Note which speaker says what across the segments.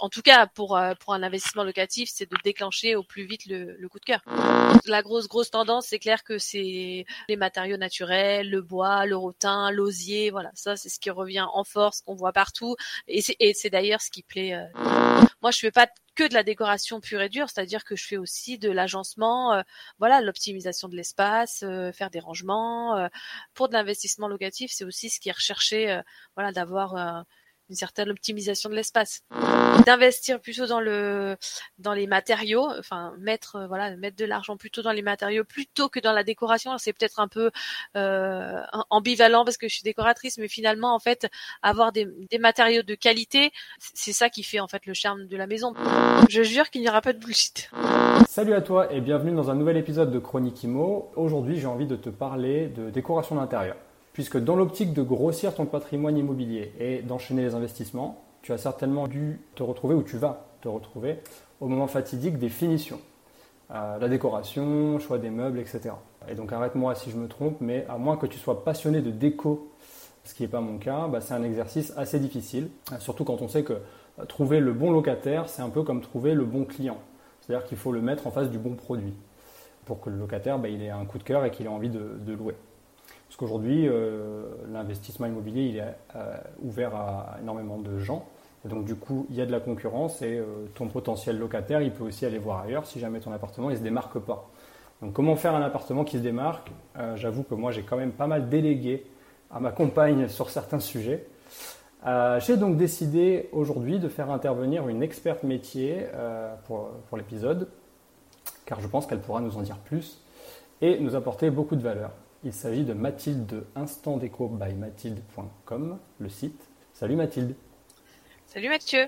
Speaker 1: En tout cas pour euh, pour un investissement locatif, c'est de déclencher au plus vite le, le coup de cœur. La grosse grosse tendance, c'est clair que c'est les matériaux naturels, le bois, le rotin, l'osier, voilà, ça c'est ce qui revient en force, qu'on voit partout, et c'est d'ailleurs ce qui plaît. Euh. Moi, je fais pas que de la décoration pure et dure, c'est-à-dire que je fais aussi de l'agencement, euh, voilà, l'optimisation de l'espace, faire des rangements. pour de l'investissement locatif, c'est aussi ce qui est recherché, voilà, d'avoir une certaine optimisation de l'espace. D'investir plutôt dans le dans les matériaux, enfin mettre euh, voilà mettre de l'argent plutôt dans les matériaux plutôt que dans la décoration. C'est peut-être un peu euh, ambivalent parce que je suis décoratrice, mais finalement en fait avoir des, des matériaux de qualité, c'est ça qui fait en fait le charme de la maison. Je jure qu'il n'y aura pas de bullshit.
Speaker 2: Salut à toi et bienvenue dans un nouvel épisode de Chronique Imo. Aujourd'hui j'ai envie de te parler de décoration d'intérieur. Puisque dans l'optique de grossir ton patrimoine immobilier et d'enchaîner les investissements, tu as certainement dû te retrouver, ou tu vas te retrouver, au moment fatidique des finitions. Euh, la décoration, choix des meubles, etc. Et donc arrête-moi si je me trompe, mais à moins que tu sois passionné de déco, ce qui n'est pas mon cas, bah, c'est un exercice assez difficile, surtout quand on sait que euh, trouver le bon locataire, c'est un peu comme trouver le bon client. C'est-à-dire qu'il faut le mettre en face du bon produit pour que le locataire bah, ait un coup de cœur et qu'il ait envie de louer. Parce qu'aujourd'hui, euh, l'investissement immobilier, il est euh, ouvert à énormément de gens. donc du coup, il y a de la concurrence et euh, ton potentiel locataire, il peut aussi aller voir ailleurs si jamais ton appartement ne se démarque pas. Donc comment faire un appartement qui se démarque? J'avoue que moi, j'ai quand même pas mal délégué à ma compagne sur certains sujets. j'ai donc décidé aujourd'hui de faire intervenir une experte métier pour l'épisode, car je pense qu'elle pourra nous en dire plus et nous apporter beaucoup de valeur. Il s'agit de Mathilde de instantdeco by mathilde.com, le site. Salut Mathilde.
Speaker 1: Salut Mathieu.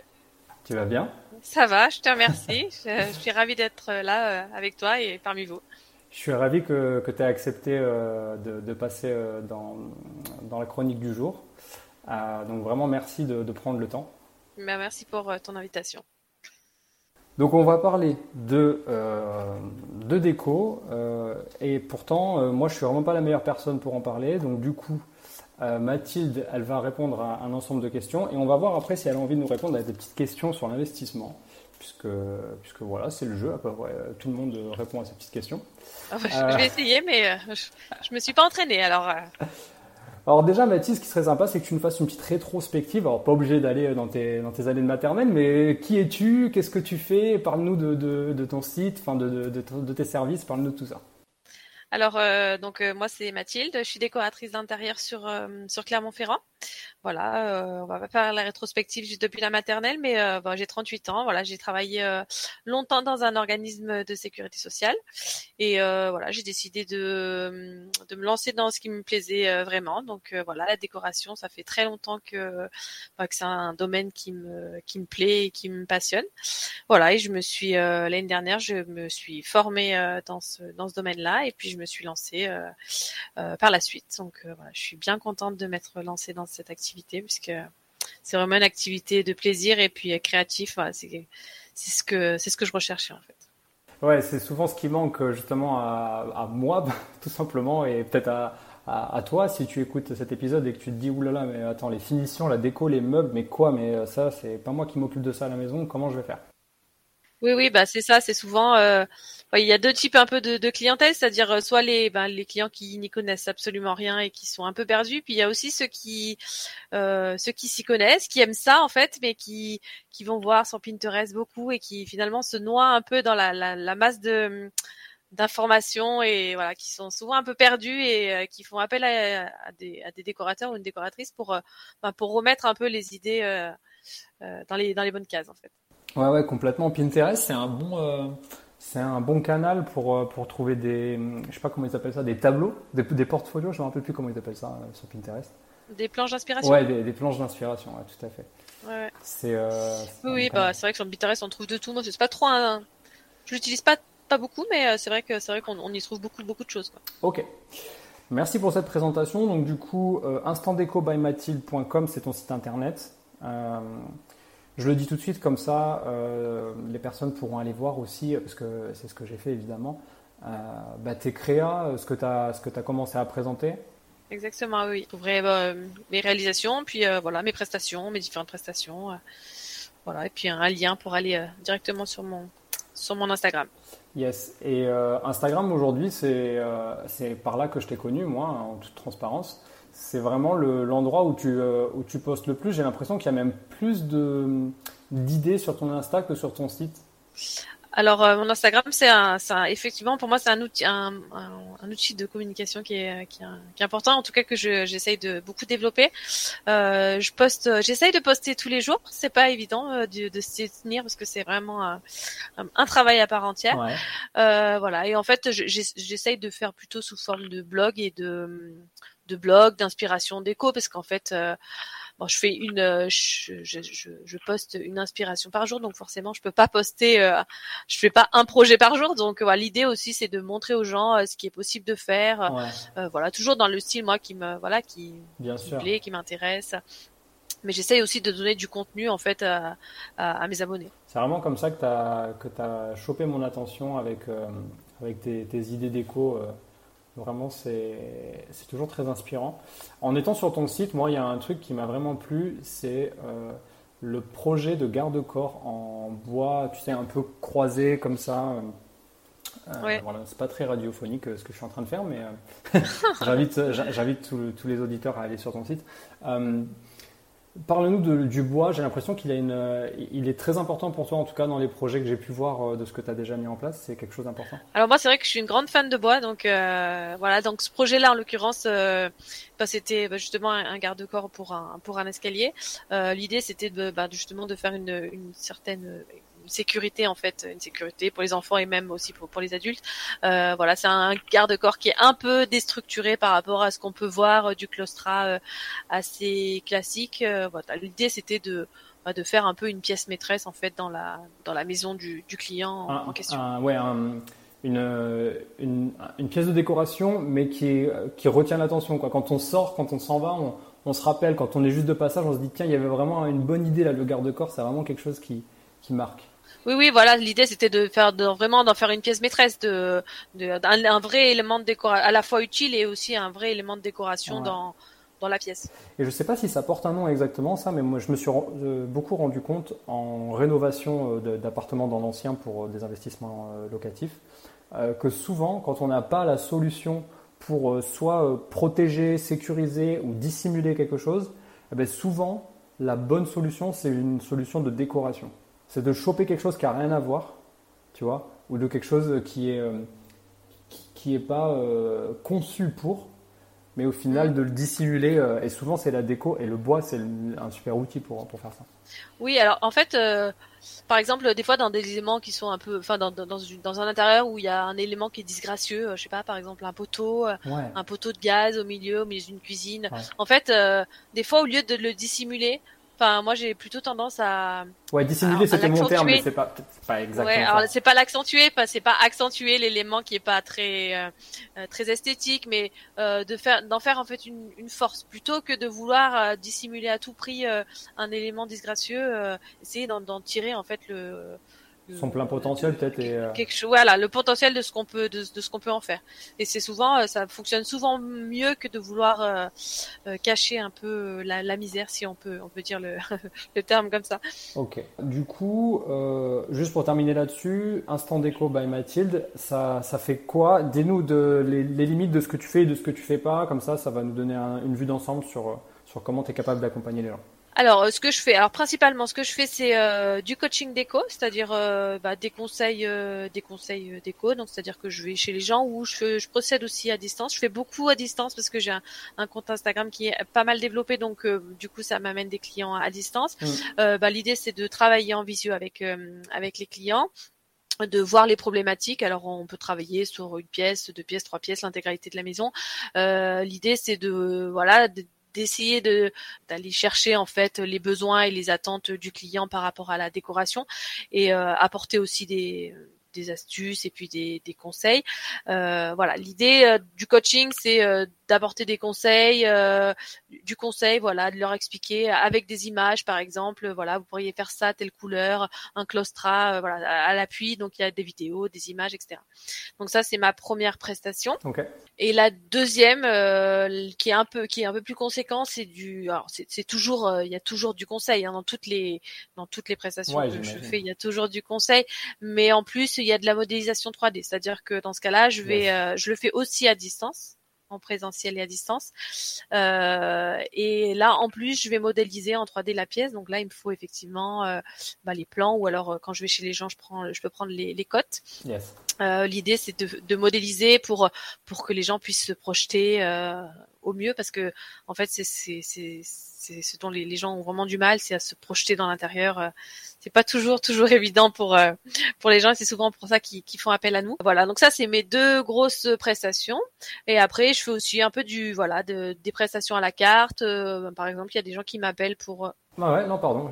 Speaker 2: Tu vas bien?
Speaker 1: Ça va, je te remercie. je, suis ravi d'être là euh, avec toi et parmi vous.
Speaker 2: Je suis ravi que, tu aies accepté euh, de, passer euh, dans, dans, la chronique du jour. donc vraiment merci de, prendre le temps.
Speaker 1: Ben, merci pour ton invitation.
Speaker 2: Donc on va parler de, euh, de déco euh, et pourtant euh, moi je suis vraiment pas la meilleure personne pour en parler donc du coup Mathilde elle va répondre à un ensemble de questions et on va voir après si elle a envie de nous répondre à des petites questions sur l'investissement puisque, puisque voilà c'est le jeu à peu près tout le monde répond à ces petites questions.
Speaker 1: Ah bah, je vais essayer mais je, je me suis pas entraînée alors.
Speaker 2: Alors déjà, Mathis, ce qui serait sympa, c'est que tu nous fasses une petite rétrospective. Alors pas obligé d'aller dans tes, dans tes années de maternelle, mais qui es-tu? Qu'est-ce que tu fais? Parle-nous de, ton site, enfin de, de, de tes services, parle-nous de tout ça.
Speaker 1: Alors euh, donc euh, moi c'est Mathilde, je suis décoratrice d'intérieur sur euh, sur Clermont-Ferrand. Voilà, on va pas faire la rétrospective juste depuis la maternelle, mais bon, j'ai 38 ans. Voilà, j'ai travaillé longtemps dans un organisme de sécurité sociale et voilà, j'ai décidé de de me lancer dans ce qui me plaisait vraiment. Donc voilà, la décoration, ça fait très longtemps que que c'est un domaine qui me qui me plaît et qui me passionne. Voilà, et je me suis l'année dernière, je me suis formée dans ce dans ce domaine-là et puis je me suis lancée euh, euh, par la suite. Donc euh, je suis bien contente de m'être lancée dans cette activité puisque c'est vraiment une activité de plaisir et puis créatif. c'est ce que c'est ce que je recherchais en fait.
Speaker 2: Ouais, c'est souvent ce qui manque justement à, moi, tout simplement, et peut-être à, à, toi si tu écoutes cet épisode et que tu te dis oulala, mais attends, les finitions, la déco, les meubles, mais quoi, mais ça, c'est pas moi qui m'occupe de ça à la maison, comment je vais faire?
Speaker 1: Oui, oui, bah c'est ça. C'est souvent, euh, il y a deux types un peu de, de clientèle, c'est-à-dire euh, soit les, ben, les clients qui n'y connaissent absolument rien et qui sont un peu perdus, puis il y a aussi ceux qui, euh, ceux qui s'y connaissent, qui aiment ça en fait, mais qui, qui vont voir sur Pinterest beaucoup et qui finalement se noient un peu dans la, la, la masse de d'informations et voilà qui sont souvent un peu perdus et euh, qui font appel à, à, des, à, des, décorateurs ou une décoratrice pour euh, ben, pour remettre un peu les idées dans les dans les bonnes cases en fait.
Speaker 2: Ouais, ouais, complètement. Pinterest, c'est un bon, euh, c'est un bon canal pour, euh, pour trouver des, je sais pas comment ils appellent ça, des tableaux, des, des portfolios, je me rappelle plus comment ils appellent ça euh, sur Pinterest.
Speaker 1: Des planches d'inspiration?
Speaker 2: Ouais, des, planches d'inspiration, ouais, tout à fait.
Speaker 1: Ouais.
Speaker 2: C'est.
Speaker 1: oui, bah, c'est vrai que sur Pinterest on trouve de tout. Moi, c'est pas trop un, Je l'utilise pas pas beaucoup, mais c'est vrai que c'est vrai qu'on y trouve beaucoup beaucoup de choses. Quoi.
Speaker 2: Ok. Merci pour cette présentation. Donc du coup, euh, instantdecobymathilde.com, c'est ton site internet. Euh, je le dis tout de suite comme ça, euh, les personnes pourront aller voir aussi, parce que c'est ce que j'ai fait évidemment, euh, bah, tes créas, ce que tu as, as, commencé à présenter.
Speaker 1: Exactement, oui. Vous trouverez mes réalisations, puis voilà, mes prestations, mes différentes prestations. voilà, et puis un lien pour aller directement sur mon, sur mon Instagram.
Speaker 2: Yes. Et euh, Instagram aujourd'hui, c'est euh, c'est par là que je t'ai connu, moi, en toute transparence. C'est vraiment l'endroit où, tu, euh, où tu postes le plus. J'ai l'impression qu'il y a même plus d'idées sur ton Insta que sur ton site.
Speaker 1: Alors euh, mon Instagram, c'est un, effectivement pour moi c'est un outil, un, un, outil de communication qui est, qui est, important, en tout cas que j'essaye de beaucoup développer. Euh, je poste, j'essaye de poster tous les jours. C'est pas évident euh, de, de se tenir parce que c'est vraiment un, travail à part entière. Voilà. Et en fait, j'essaye de faire plutôt sous forme de blog et de de blog, d'inspiration, d'écho, parce qu'en fait euh, bon, je fais une, euh, je, je, je, poste une inspiration par jour, donc forcément, je peux pas poster, euh, je fais pas un projet par jour. Donc voilà, l'idée aussi, c'est de montrer aux gens euh, ce qui est possible de faire. voilà, toujours dans le style moi qui me, voilà, qui,
Speaker 2: Bien
Speaker 1: qui me plaît, qui m'intéresse. Mais j'essaye aussi de donner du contenu en fait à, à, mes abonnés.
Speaker 2: C'est vraiment comme ça que tu as que as chopé mon attention avec avec tes, tes idées déco. Vraiment, c'est toujours très inspirant. En étant sur ton site, moi, il y a un truc qui m'a vraiment plu, c'est euh, le projet de garde-corps en bois, tu sais, un peu croisé comme ça. Euh, voilà, c'est pas très radiophonique euh, ce que je suis en train de faire, mais j'invite tous les auditeurs à aller sur ton site. Parle-nous du bois. J'ai l'impression qu'il une, euh, il est très important pour toi, en tout cas dans les projets que j'ai pu voir euh, de ce que tu as déjà mis en place. C'est quelque chose d'important.
Speaker 1: Alors moi, c'est vrai que je suis une grande fan de bois, donc euh, voilà. Donc ce projet-là, en l'occurrence, bah, c'était bah, justement un, garde-corps pour un pour un escalier. L'idée, c'était bah, justement de faire une, une certaine une sécurité en fait, une sécurité pour les enfants et même aussi pour, pour les adultes. Euh, voilà, c'est un garde-corps qui est un peu déstructuré par rapport à ce qu'on peut voir euh, du claustra euh, assez classique. voilà, l'idée c'était de bah, de faire un peu une pièce maîtresse en fait dans la dans la maison du, du client en, question.
Speaker 2: ouais, une, une, une, pièce de décoration, mais qui, qui retient l'attention. Quoi. Quand on sort, quand on s'en va, on, on, se rappelle, quand on est juste de passage, on se dit tiens, il y avait vraiment une bonne idée là, le garde-corps, c'est vraiment quelque chose qui, qui marque.
Speaker 1: Oui, oui, voilà. L'idée, c'était de faire, de, vraiment d'en faire une pièce maîtresse, de, de un, vrai élément de décoration, à la fois utile et aussi un vrai élément de décoration dans dans la pièce.
Speaker 2: Et je ne sais pas si ça porte un nom exactement, ça, mais moi, je me suis euh, beaucoup rendu compte en rénovation euh, d'appartements dans l'ancien pour euh, des investissements locatifs, que souvent, quand on n'a pas la solution pour soit protéger, sécuriser ou dissimuler quelque chose, eh ben, souvent, la bonne solution, c'est une solution de décoration c'est de choper quelque chose qui a rien à voir, tu vois, ou de quelque chose qui est euh, qui, est pas euh, conçu pour, mais au final de le dissimuler. Euh, et souvent c'est la déco et le bois c'est un super outil pour pour faire ça.
Speaker 1: Oui, alors en fait, par exemple, des fois dans des éléments qui sont un peu, enfin dans, dans, dans, un intérieur où il y a un élément qui est disgracieux, je sais pas, par exemple un poteau, un poteau de gaz au milieu, au milieu d'une cuisine. En fait, des fois au lieu de le dissimuler, Enfin, moi, j'ai plutôt tendance à.
Speaker 2: Ouais, dissimuler, c'était mon terme, mais c'est pas, pas exactement. Ouais,
Speaker 1: alors c'est pas l'accentuer, c'est pas accentuer l'élément qui est pas très euh, euh, très esthétique, mais euh, de faire d'en faire en fait une, une, force plutôt que de vouloir euh, dissimuler à tout prix un élément disgracieux, essayer d'en tirer en fait le
Speaker 2: son plein potentiel peut-être et
Speaker 1: euh, quelque chose voilà le potentiel de ce qu'on peut de, de ce qu'on peut en faire. Et c'est souvent euh, ça fonctionne souvent mieux que de vouloir euh, cacher un peu la, la, misère si on peut on peut dire le, le terme comme ça.
Speaker 2: Ok. Du coup juste pour terminer là-dessus instant déco by Mathilde ça ça fait quoi? Dis-nous de les, les, limites de ce que tu fais et de ce que tu fais pas comme ça ça va nous donner une vue d'ensemble sur sur comment tu es capable d'accompagner les gens
Speaker 1: alors, euh, ce que je fais, alors principalement, ce que je fais, c'est euh, du coaching déco, c'est-à-dire euh, bah, des conseils, des conseils déco. Donc, c'est-à-dire que je vais chez les gens ou je, je procède aussi à distance. Je fais beaucoup à distance parce que j'ai un, compte Instagram qui est pas mal développé, donc du coup, ça m'amène des clients à distance. Mmh. bah, l'idée, c'est de travailler en visio avec avec les clients de voir les problématiques. Alors on peut travailler sur une pièce, deux pièces, trois pièces, l'intégralité de la maison. L'idée c'est de voilà d'essayer de d'aller chercher en fait les besoins et les attentes du client par rapport à la décoration et euh, apporter aussi des des astuces et puis des, des conseils. voilà, l'idée du coaching, c'est d'apporter des conseils, du conseil, voilà, de leur expliquer avec des images, par exemple, voilà, vous pourriez faire ça, telle couleur, un claustra, voilà, à l'appui, donc il y a des vidéos, des images, etc. Donc ça, c'est ma première prestation. Et la deuxième, qui est un peu, qui est un peu plus conséquent, c'est du, alors c'est toujours, il y a toujours du conseil hein, dans toutes les, dans toutes les prestations que je fais, il y a toujours du conseil, mais en plus il y a de la modélisation 3D, c'est-à-dire que dans ce cas-là, je vais, je le fais aussi à distance en présentiel et à distance. Euh, et là, en plus, je vais modéliser en 3D la pièce. Donc là, il me faut effectivement euh, bah, les plans ou alors euh, quand je vais chez les gens, je prends, je peux prendre les, les cotes. L'idée, c'est de, de, modéliser pour pour que les gens puissent se projeter au mieux parce que en fait, c'est c'est ce dont les, gens ont vraiment du mal, c'est à se projeter dans l'intérieur. Euh, c'est pas toujours toujours évident pour euh, pour les gens c'est souvent pour ça qu'ils font appel à nous. Voilà, donc ça c'est mes deux grosses prestations. Et après je fais aussi un peu du voilà de, des prestations à la carte. Euh, par exemple, il y a des gens qui m'appellent pour.
Speaker 2: Ah ouais, non pardon.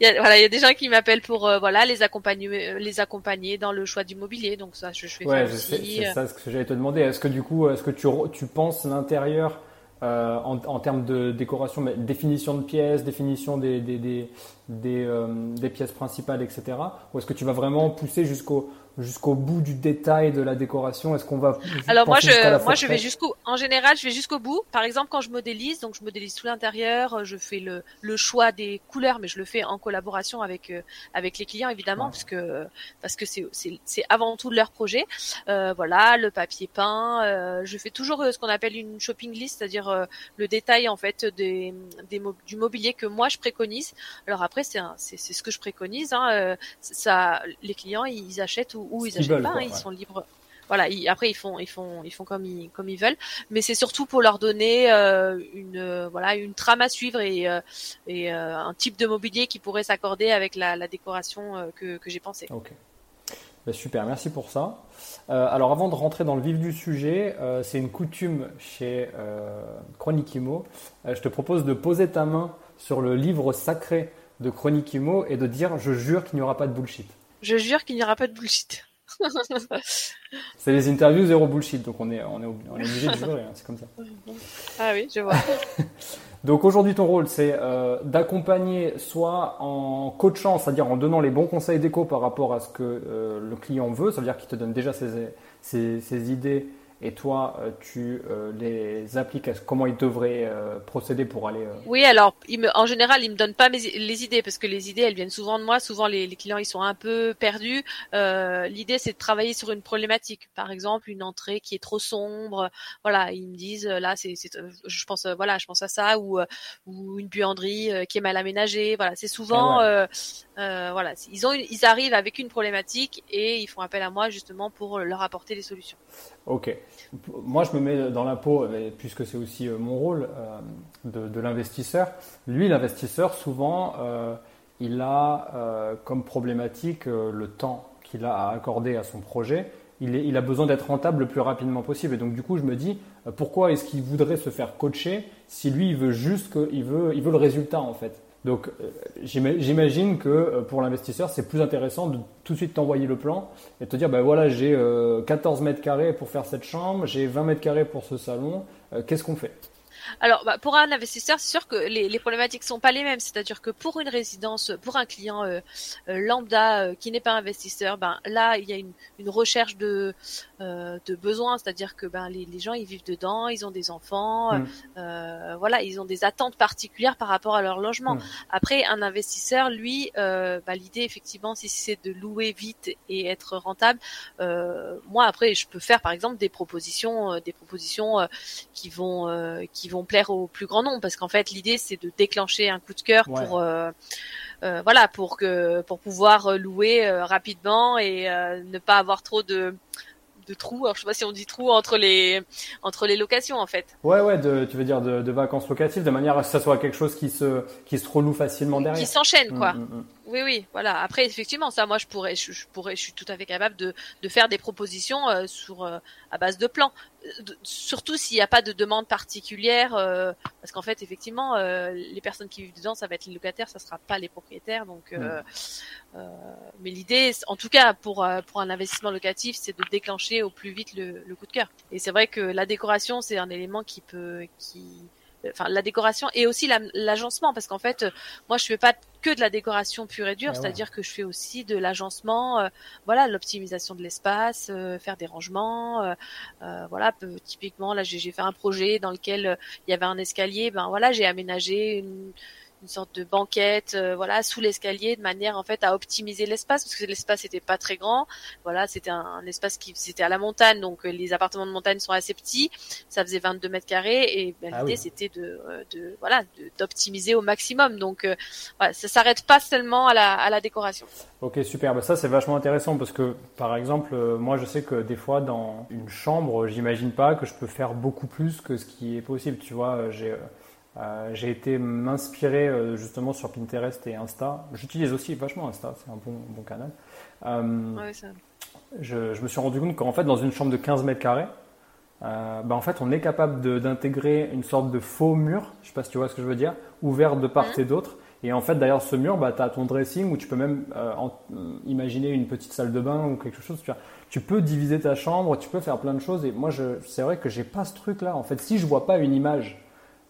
Speaker 1: Il y a, voilà, il y a des gens qui m'appellent pour voilà les accompagner, les accompagner dans le choix du mobilier. Donc ça, je, fais
Speaker 2: ouais. C'est ça ce que j'allais te demander. Est-ce que du coup, est-ce que tu tu penses l'intérieur euh, en, termes de décoration, mais définition de pièces, définition des, des, euh, des pièces principales, etc. Ou est-ce que tu vas vraiment pousser jusqu'au jusqu'au bout du détail de la décoration Est-ce qu'on va
Speaker 1: Alors moi je moi je vais jusqu'au en général je vais jusqu'au bout. Par exemple quand je modélise donc je modélise tout l'intérieur, je fais le, le choix des couleurs mais je le fais en collaboration avec euh, avec les clients évidemment parce que parce que c'est c'est avant tout leur projet. Euh, voilà, le papier peint, euh, je fais toujours euh, ce qu'on appelle une shopping list, c'est-à-dire euh, le détail en fait des, des du mobilier que moi je préconise. Alors après c'est c'est ce que je préconise hein, ça les clients ils achètent ou ou, ils achètent pas, hein, ils sont libres. Voilà, après ils font ils font ils font comme ils comme ils veulent, mais c'est surtout pour leur donner euh, une euh, voilà une trame à suivre et euh, et un type de mobilier qui pourrait s'accorder avec la, la décoration que que j'ai pensé.
Speaker 2: Ok. Bah, super, merci pour ça. alors avant de rentrer dans le vif du sujet, c'est une coutume chez Chronique Imo. je te propose de poser ta main sur le livre sacré de Chronique Imo et de dire je jure qu'il n'y aura pas de bullshit.
Speaker 1: Je jure qu'il n'y aura pas de bullshit.
Speaker 2: c'est les interviews zéro bullshit, donc on est, on est, obligé de jurer, hein, c'est comme ça.
Speaker 1: Ah oui, je vois.
Speaker 2: donc aujourd'hui, ton rôle, c'est euh, d'accompagner soit en coachant, c'est-à-dire en donnant les bons conseils d'éco par rapport à ce que euh, le client veut, ça veut dire qu'il te donne déjà ses, ses, ses idées et toi, euh, tu euh, les appliques à comment ils devraient euh, procéder pour aller.
Speaker 1: Oui, alors il me, en général, ils me donnent pas mes, les idées parce que les idées, elles viennent souvent de moi. Souvent, les, les clients, ils sont un peu perdus. L'idée, c'est de travailler sur une problématique. Par exemple, une entrée qui est trop sombre. Voilà, ils me disent là, c'est, je pense, voilà, je pense à ça ou ou une buanderie qui est mal aménagée. Voilà, c'est souvent, voilà, ils ont, ils arrivent avec une problématique et ils font appel à moi justement pour leur apporter des solutions.
Speaker 2: Ok. Moi, je me mets dans la peau, puisque c'est aussi euh, mon rôle euh, de, l'investisseur. Lui, l'investisseur, souvent, euh, il a comme problématique le temps qu'il a à accorder à son projet. Il, il a besoin d'être rentable le plus rapidement possible. Et donc, du coup, je me dis, pourquoi est-ce qu'il voudrait se faire coacher si lui, il veut juste que, il veut, il veut le résultat, en fait? Donc euh, j'imagine que euh, pour l'investisseur, c'est plus intéressant de tout de suite t'envoyer le plan et te dire, ben voilà, j'ai 14 euh, mètres carrés pour faire cette chambre, j'ai 20 mètres carrés pour ce salon, qu'est-ce qu'on fait?
Speaker 1: Alors, bah, pour un investisseur, c'est sûr que les, les problématiques sont pas les mêmes. C'est-à-dire que pour une résidence, pour un client lambda qui n'est pas investisseur, ben là, il y a une recherche de de besoins. C'est-à-dire que ben les, les, gens ils vivent dedans, ils ont des enfants, mm. voilà, ils ont des attentes particulières par rapport à leur logement. Mm. Après, un investisseur, lui, bah, l'idée effectivement, si c'est de louer vite et être rentable, moi après, je peux faire par exemple des propositions, des propositions qui vont qui vont plaire au plus grand nombre parce qu'en fait l'idée c'est de déclencher un coup de cœur pour euh, euh, voilà pour que pour pouvoir louer euh, rapidement et ne pas avoir trop de de trous, alors je sais pas si on dit trous entre les entre les locations en fait.
Speaker 2: Ouais ouais, de, tu veux dire de, vacances locatives de manière à ce que ça soit quelque chose qui se qui se reloue facilement derrière.
Speaker 1: Qui s'enchaîne quoi. Mm, mm, mm. Oui, oui, voilà. Après, effectivement, ça, moi, je pourrais, je, pourrais, je suis tout à fait capable de, de faire des propositions euh, sur euh, à base de plans. Euh, surtout s'il n'y a pas de demande particulière, parce qu'en fait, effectivement, les personnes qui vivent dedans, ça va être les locataires, ça sera pas les propriétaires. Donc, mm. mais l'idée, en tout cas, pour pour un investissement locatif, c'est de déclencher au plus vite le, le coup de cœur. Et c'est vrai que la décoration, c'est un élément qui peut, qui enfin la décoration et aussi l'agencement parce qu'en fait moi je fais pas que de la décoration pure et dure ah c'est-à-dire que je fais aussi de l'agencement euh, voilà l'optimisation de l'espace euh, faire des rangements euh, voilà typiquement là j'ai fait un projet dans lequel il y avait un escalier ben voilà j'ai aménagé une une sorte de banquette, euh, voilà, sous l'escalier, de manière en fait à optimiser l'espace parce que l'espace était pas très grand. Voilà, c'était un, espace qui c'était à la montagne, donc euh, les appartements de montagne sont assez petits. Ça faisait 22 mètres carrés et ben, ah l'idée c'était de, euh, de, voilà d'optimiser au maximum. Donc voilà, ça s'arrête pas seulement à la, à la décoration.
Speaker 2: Ok, super. Bah, ça c'est vachement intéressant parce que par exemple, moi je sais que des fois dans une chambre, j'imagine pas que je peux faire beaucoup plus que ce qui est possible. Tu vois, j'ai euh, j'ai été m'inspirer euh, justement sur Pinterest et Insta. J'utilise aussi vachement Insta, c'est un bon, bon canal. Euh, je, je, me suis rendu compte qu'en fait, dans une chambre de 15 mètres carrés, bah, en fait, on est capable d'intégrer une sorte de faux mur, je sais pas si tu vois ce que je veux dire, ouvert de part mhm. et d'autre. Et en fait, derrière ce mur, bah, tu as ton dressing où tu peux même imaginer une petite salle de bain ou quelque chose. Tu, vois. tu peux diviser ta chambre, tu peux faire plein de choses. Et moi, c'est vrai que j'ai pas ce truc-là. En fait, si je vois pas une image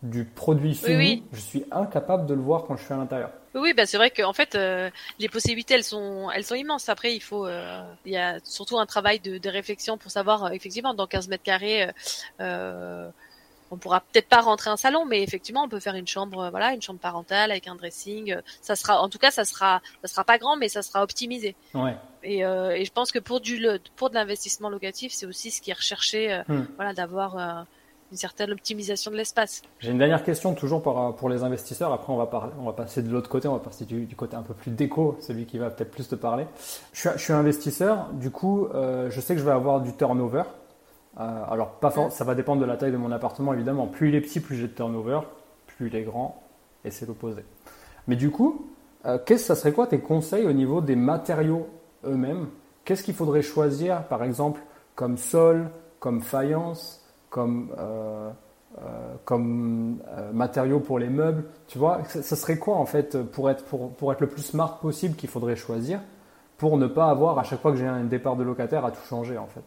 Speaker 2: du produit fini, je suis incapable de le voir quand je suis à l'intérieur.
Speaker 1: Oui, bah c'est vrai qu'en fait, euh, les possibilités, elles sont, elles sont immenses. Après, il faut, euh, il y a surtout un travail de, de réflexion pour savoir, euh, effectivement, dans 15 mètres carrés, on pourra peut-être pas rentrer un salon, mais effectivement, on peut faire une chambre, voilà, une chambre parentale avec un dressing. Ça sera, en tout cas, ça sera, ça sera pas grand, mais ça sera optimisé.
Speaker 2: Ouais.
Speaker 1: Et, et je pense que pour du, pour de l'investissement locatif, c'est aussi ce qui est recherché, hmm. voilà, d'avoir une certaine optimisation de l'espace.
Speaker 2: J'ai une dernière question toujours pour, pour les investisseurs. Après, on va, parler, on va passer de l'autre côté, on va passer du, côté un peu plus déco, celui qui va peut-être plus te parler. Je suis, investisseur, du coup, euh, je sais que je vais avoir du turnover. Euh, alors, pas ça va dépendre de la taille de mon appartement, évidemment. Plus il est petit, plus j'ai de turnover. Plus il est grand, et c'est l'opposé. Mais du coup, euh, qu'est-ce, ça serait quoi tes conseils au niveau des matériaux eux-mêmes? Qu'est-ce qu'il faudrait choisir, par exemple, comme sol, comme faïence? Comme, euh, euh, comme euh, matériaux pour les meubles. Tu vois, ça, serait quoi en fait pour être, pour, pour être le plus smart possible qu'il faudrait choisir pour ne pas avoir à chaque fois que j'ai un départ de locataire à tout changer en fait?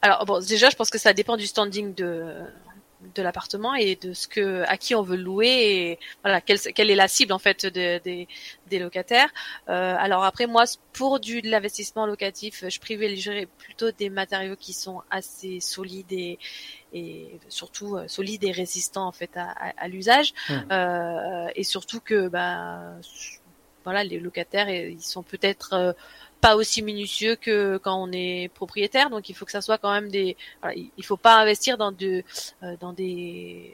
Speaker 1: Alors bon, déjà je pense que ça dépend du standing de, de l'appartement et de ce que à qui on veut louer et voilà quelle, quelle est la cible en fait de, des locataires. Euh, alors après moi pour du de l'investissement locatif, je privilégierais plutôt des matériaux qui sont assez solides et, et surtout euh, solides et résistants en fait à, à, l'usage mmh. euh, et surtout que bah voilà les locataires ils sont peut-être euh, pas aussi minutieux que quand on est propriétaire. Donc il faut que ça soit quand même des. Voilà, il faut pas investir dans de euh, dans des.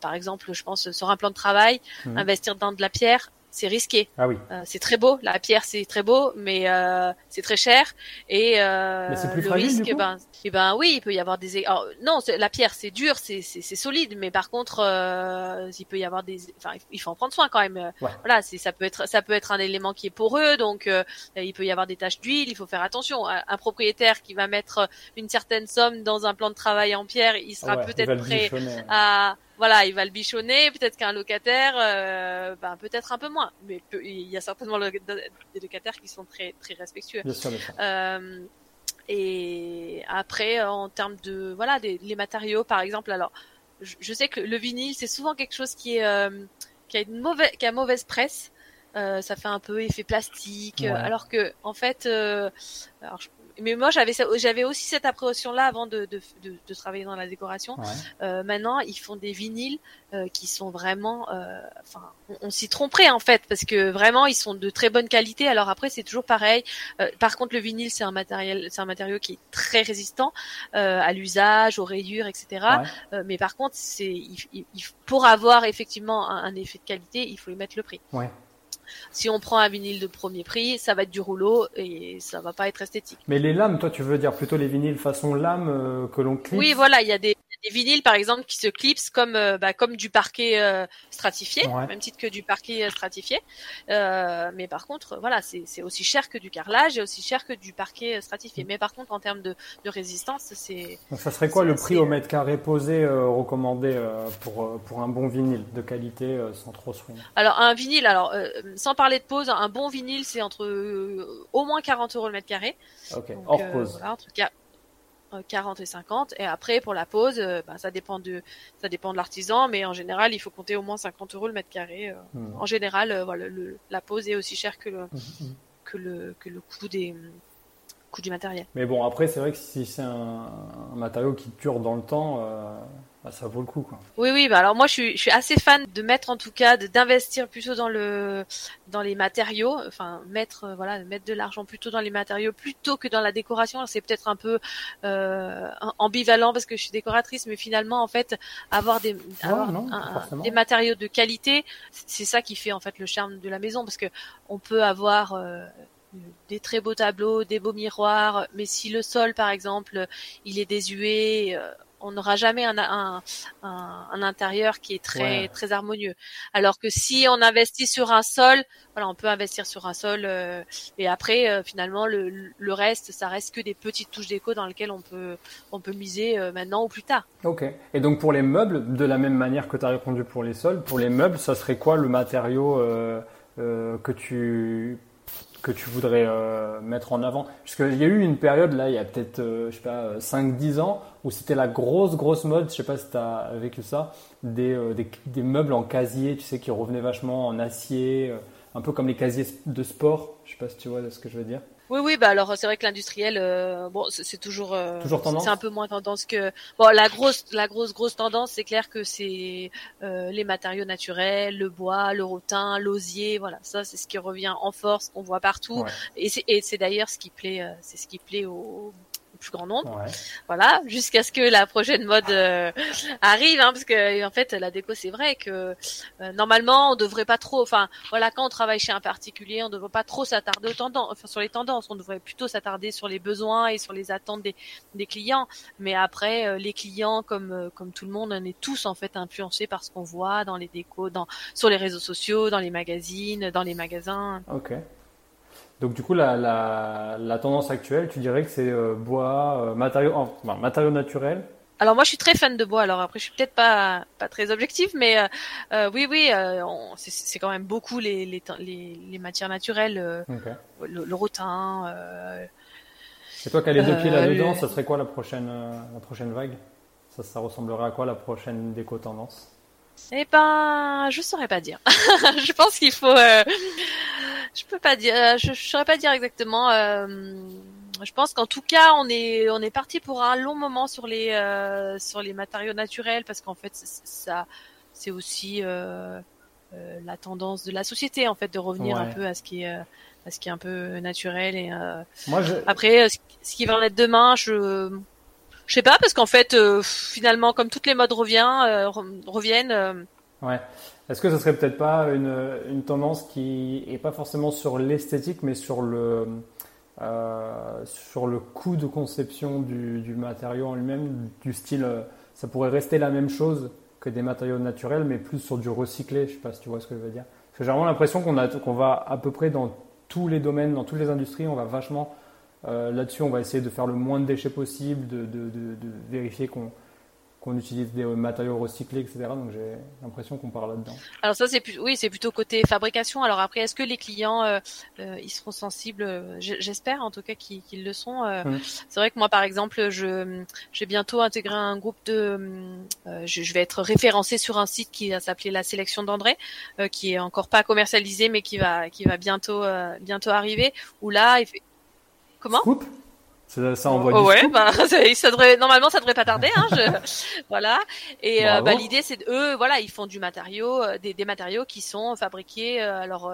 Speaker 1: Par exemple, je pense sur un plan de travail, mmh. investir dans de la pierre, c'est risqué.
Speaker 2: Ah oui.
Speaker 1: Euh, c'est très beau, la pierre c'est très beau, mais euh, c'est très cher et euh,
Speaker 2: mais plus le fragile, risque,
Speaker 1: ben, et eh ben oui, il peut y avoir des. Alors, non, la pierre c'est dur, c'est c'est solide, mais par contre, euh, il peut y avoir des. Enfin, il faut en prendre soin quand même. Voilà, c'est ça peut être ça peut être un élément qui est poreux, donc euh, il peut y avoir des taches d'huile, il faut faire attention. Un, propriétaire qui va mettre une certaine somme dans un plan de travail en pierre, il sera peut-être prêt à voilà, il va le bichonner. Peut-être qu'un locataire, euh, ben, peut-être un peu moins, mais il y a certainement des locataires qui sont très très respectueux.
Speaker 2: Bien sûr,
Speaker 1: Euh, et après, en termes de voilà, des, les matériaux, par exemple, alors je, sais que le vinyle, c'est souvent quelque chose qui est euh, qui a une mauvaise qui a mauvaise presse. Euh, ça fait un peu effet plastique, alors que en fait, euh, alors je, mais moi j'avais j'avais aussi cette appréhension là avant de, de, de, de, travailler dans la décoration. Euh, maintenant ils font des vinyles euh, qui sont vraiment, euh, enfin on, s'y tromperait en fait parce que vraiment ils sont de très bonne qualité. Alors après c'est toujours pareil. Euh, par contre le vinyle c'est un matériel, c'est un matériau qui est très résistant euh, à l'usage, aux rayures, etc. mais par contre c'est il, pour avoir effectivement un, un, effet de qualité il faut y mettre le prix.
Speaker 2: Ouais.
Speaker 1: Si on prend un vinyle de premier prix, ça va être du rouleau et ça va pas être esthétique.
Speaker 2: Mais les lames, toi, tu veux dire plutôt les vinyles façon lame euh, que l'on clip
Speaker 1: Oui, voilà, il y a des, des vinyles par exemple qui se clipsent comme euh, bah, comme du parquet euh, stratifié, même titre que du parquet euh, stratifié. mais par contre, voilà, c'est aussi cher que du carrelage et aussi cher que du parquet stratifié. Mm. Mais par contre, en termes de, de résistance, c'est.
Speaker 2: Ça serait quoi le prix au mètre carré posé recommandé pour pour un bon vinyle de qualité sans trop se
Speaker 1: Alors un vinyle, alors sans parler de pose, un bon vinyle c'est entre au moins 40 euros le mètre carré.
Speaker 2: Ok. Hors pose.
Speaker 1: Voilà, entre 40 et 50 et après pour la pose euh, bah, ça dépend de ça dépend de l'artisan mais en général il faut compter au moins 50 euros le mètre carré euh. hmm. en général euh, voilà le, la pose est aussi chère que le que le que le coût des coût du matériel
Speaker 2: mais bon après c'est vrai que si c'est un, matériau qui dure dans le temps bah, ça vaut le coup quoi.
Speaker 1: Oui oui bah alors moi je suis, je suis assez fan de mettre en tout cas d'investir plutôt dans le dans les matériaux enfin mettre euh, voilà mettre de l'argent plutôt dans les matériaux plutôt que dans la décoration c'est peut-être un peu euh, ambivalent parce que je suis décoratrice mais finalement en fait avoir des avoir des matériaux de qualité c'est ça qui fait en fait le charme de la maison parce que on peut avoir euh, des très beaux tableaux, des beaux miroirs, mais si le sol, par exemple, il est désuet, euh, on n'aura jamais un, un, un, intérieur qui est très très harmonieux. Alors que si on investit sur un sol, voilà, on peut investir sur un sol euh, et après euh, finalement le, le, reste, ça reste que des petites touches déco dans lesquelles on peut on peut miser euh, maintenant ou plus tard.
Speaker 2: Ok. Et donc pour les meubles, de la même manière que tu as répondu pour les sols, pour les meubles, ça serait quoi le matériau que tu que tu voudrais euh, mettre en avant Parce qu'il y a eu une période, là, il y a peut-être, euh, je sais pas, 5-10 ans, où c'était la grosse, grosse mode, je sais pas si tu as vécu ça, des, euh, des, des, meubles en casier, tu sais, qui revenaient vachement en acier, un peu comme les casiers de sport, je sais pas si tu vois ce que je veux dire.
Speaker 1: Oui, oui, bah alors c'est vrai que l'industriel, euh, bon, c'est toujours,
Speaker 2: euh, toujours
Speaker 1: c'est un peu moins tendance que. Bon, la grosse, la grosse, grosse tendance, c'est clair que c'est euh, les matériaux naturels, le bois, le rotin, l'osier, voilà, ça c'est ce qui revient en force, qu'on voit partout, et c'est d'ailleurs ce qui plaît, c'est ce qui plaît aux plus grand nombre. Voilà, jusqu'à ce que la prochaine mode euh, arrive, hein, parce que en fait la déco c'est vrai que euh, normalement on devrait pas trop, enfin voilà quand on travaille chez un particulier, on ne devrait pas trop s'attarder aux tendances, enfin sur les tendances, on devrait plutôt s'attarder sur les besoins et sur les attentes des, des clients. Mais après euh, les clients comme comme tout le monde, on est tous en fait influencés par ce qu'on voit dans les décos, dans sur les réseaux sociaux, dans les magazines, dans les magasins.
Speaker 2: Ok. Donc du coup, la, la, la, tendance actuelle, tu dirais que c'est euh, bois, euh, matériaux, enfin, matériaux naturels?
Speaker 1: Alors moi, je suis très fan de bois. Alors après, je suis peut-être pas pas très objectif, mais euh, oui, oui, c'est quand même beaucoup les les, les, matières naturelles, le, rotin.
Speaker 2: Et toi qui as les deux pieds là-dedans, ça serait quoi la prochaine la prochaine vague? Ça, ça ressemblerait à quoi la prochaine déco tendance
Speaker 1: Eh ben, je saurais pas dire. je pense qu'il faut je peux pas dire, euh, je, je saurais pas dire exactement. Euh, je pense qu'en tout cas, on est on est parti pour un long moment sur les euh, sur les matériaux naturels parce qu'en fait ça c'est aussi euh, euh, la tendance de la société en fait de revenir un peu à ce qui est à ce qui est un peu naturel et Moi, je... après ce qui va en être demain, je je sais pas parce qu'en fait finalement comme toutes les modes revient, reviennent.
Speaker 2: Ouais. Est-ce que ce serait peut-être pas une, une, tendance qui est pas forcément sur l'esthétique, mais sur le euh, sur le coût de conception du, du matériau en lui-même, du style, euh, ça pourrait rester la même chose que des matériaux naturels, mais plus sur du recyclé. Je sais pas si tu vois ce que je veux dire. Parce que j'ai vraiment l'impression qu'on qu'on va à peu près dans tous les domaines, dans toutes les industries, on va vachement euh, là-dessus, on va essayer de faire le moins de déchets possible, de, de vérifier qu'on qu'on utilise des matériaux recyclés, etc. Donc j'ai l'impression qu'on parle là-dedans.
Speaker 1: Alors ça c'est oui c'est plutôt côté fabrication. Alors après est-ce que les clients euh, euh, ils seront sensibles J'espère en tout cas qu'ils le sont. Euh, mmh. C'est vrai que moi par exemple je j'ai bientôt intégré un groupe de je, je, vais être référencé sur un site qui va s'appeler la sélection d'André qui est encore pas commercialisé mais qui va qui va bientôt bientôt arriver où là il fait... comment
Speaker 2: ça, ça envoie
Speaker 1: oh, ouais, bah, ça, devrait, normalement, ça devrait pas tarder. Hein, je, voilà. Et euh, bah, l'idée, c'est eux, voilà, ils font du matériau, euh, des, des matériaux qui sont fabriqués, euh, alors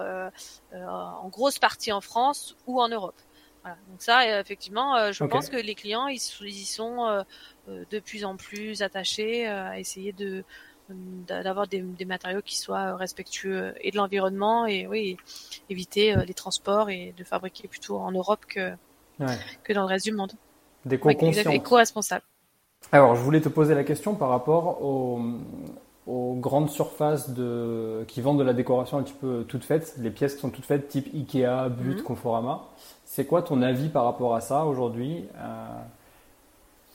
Speaker 1: en grosse partie en France ou en Europe. Voilà. Donc ça, effectivement, je pense que les clients, ils, ils y sont de plus en plus attachés à essayer de d'avoir des, des, matériaux qui soient respectueux et de l'environnement et oui éviter les transports et de fabriquer plutôt en Europe que que dans le reste du monde.
Speaker 2: Des
Speaker 1: co-responsables.
Speaker 2: Alors, je voulais te poser la question par rapport aux, grandes surfaces de, qui vendent de la décoration un petit peu toute faite, les pièces qui sont toutes faites, type Ikea, But, mhm. Conforama. C'est quoi ton avis par rapport à ça aujourd'hui euh,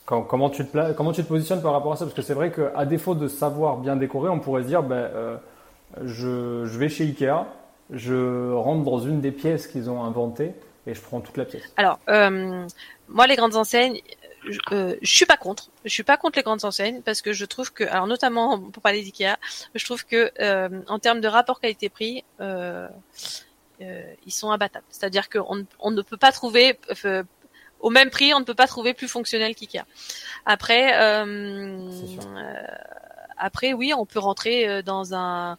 Speaker 2: comment, tu te comment tu te positionnes par rapport à ça? Parce que c'est vrai qu'à défaut de savoir bien décorer, on pourrait se dire, ben, euh, je, je, vais chez Ikea, je rentre dans une des pièces qu'ils ont inventées et je prends toute la pièce.
Speaker 1: Alors, euh, moi, les grandes enseignes, je, euh, je suis pas contre. Je suis pas contre les grandes enseignes parce que je trouve que, alors notamment pour parler d'IKEA, je trouve que euh, en termes de rapport qualité-prix, euh, euh, ils sont abattables. C'est-à-dire qu'on on ne peut pas trouver euh, au même prix, on ne peut pas trouver plus fonctionnel qu'IKEA. Après, après oui, on peut rentrer dans un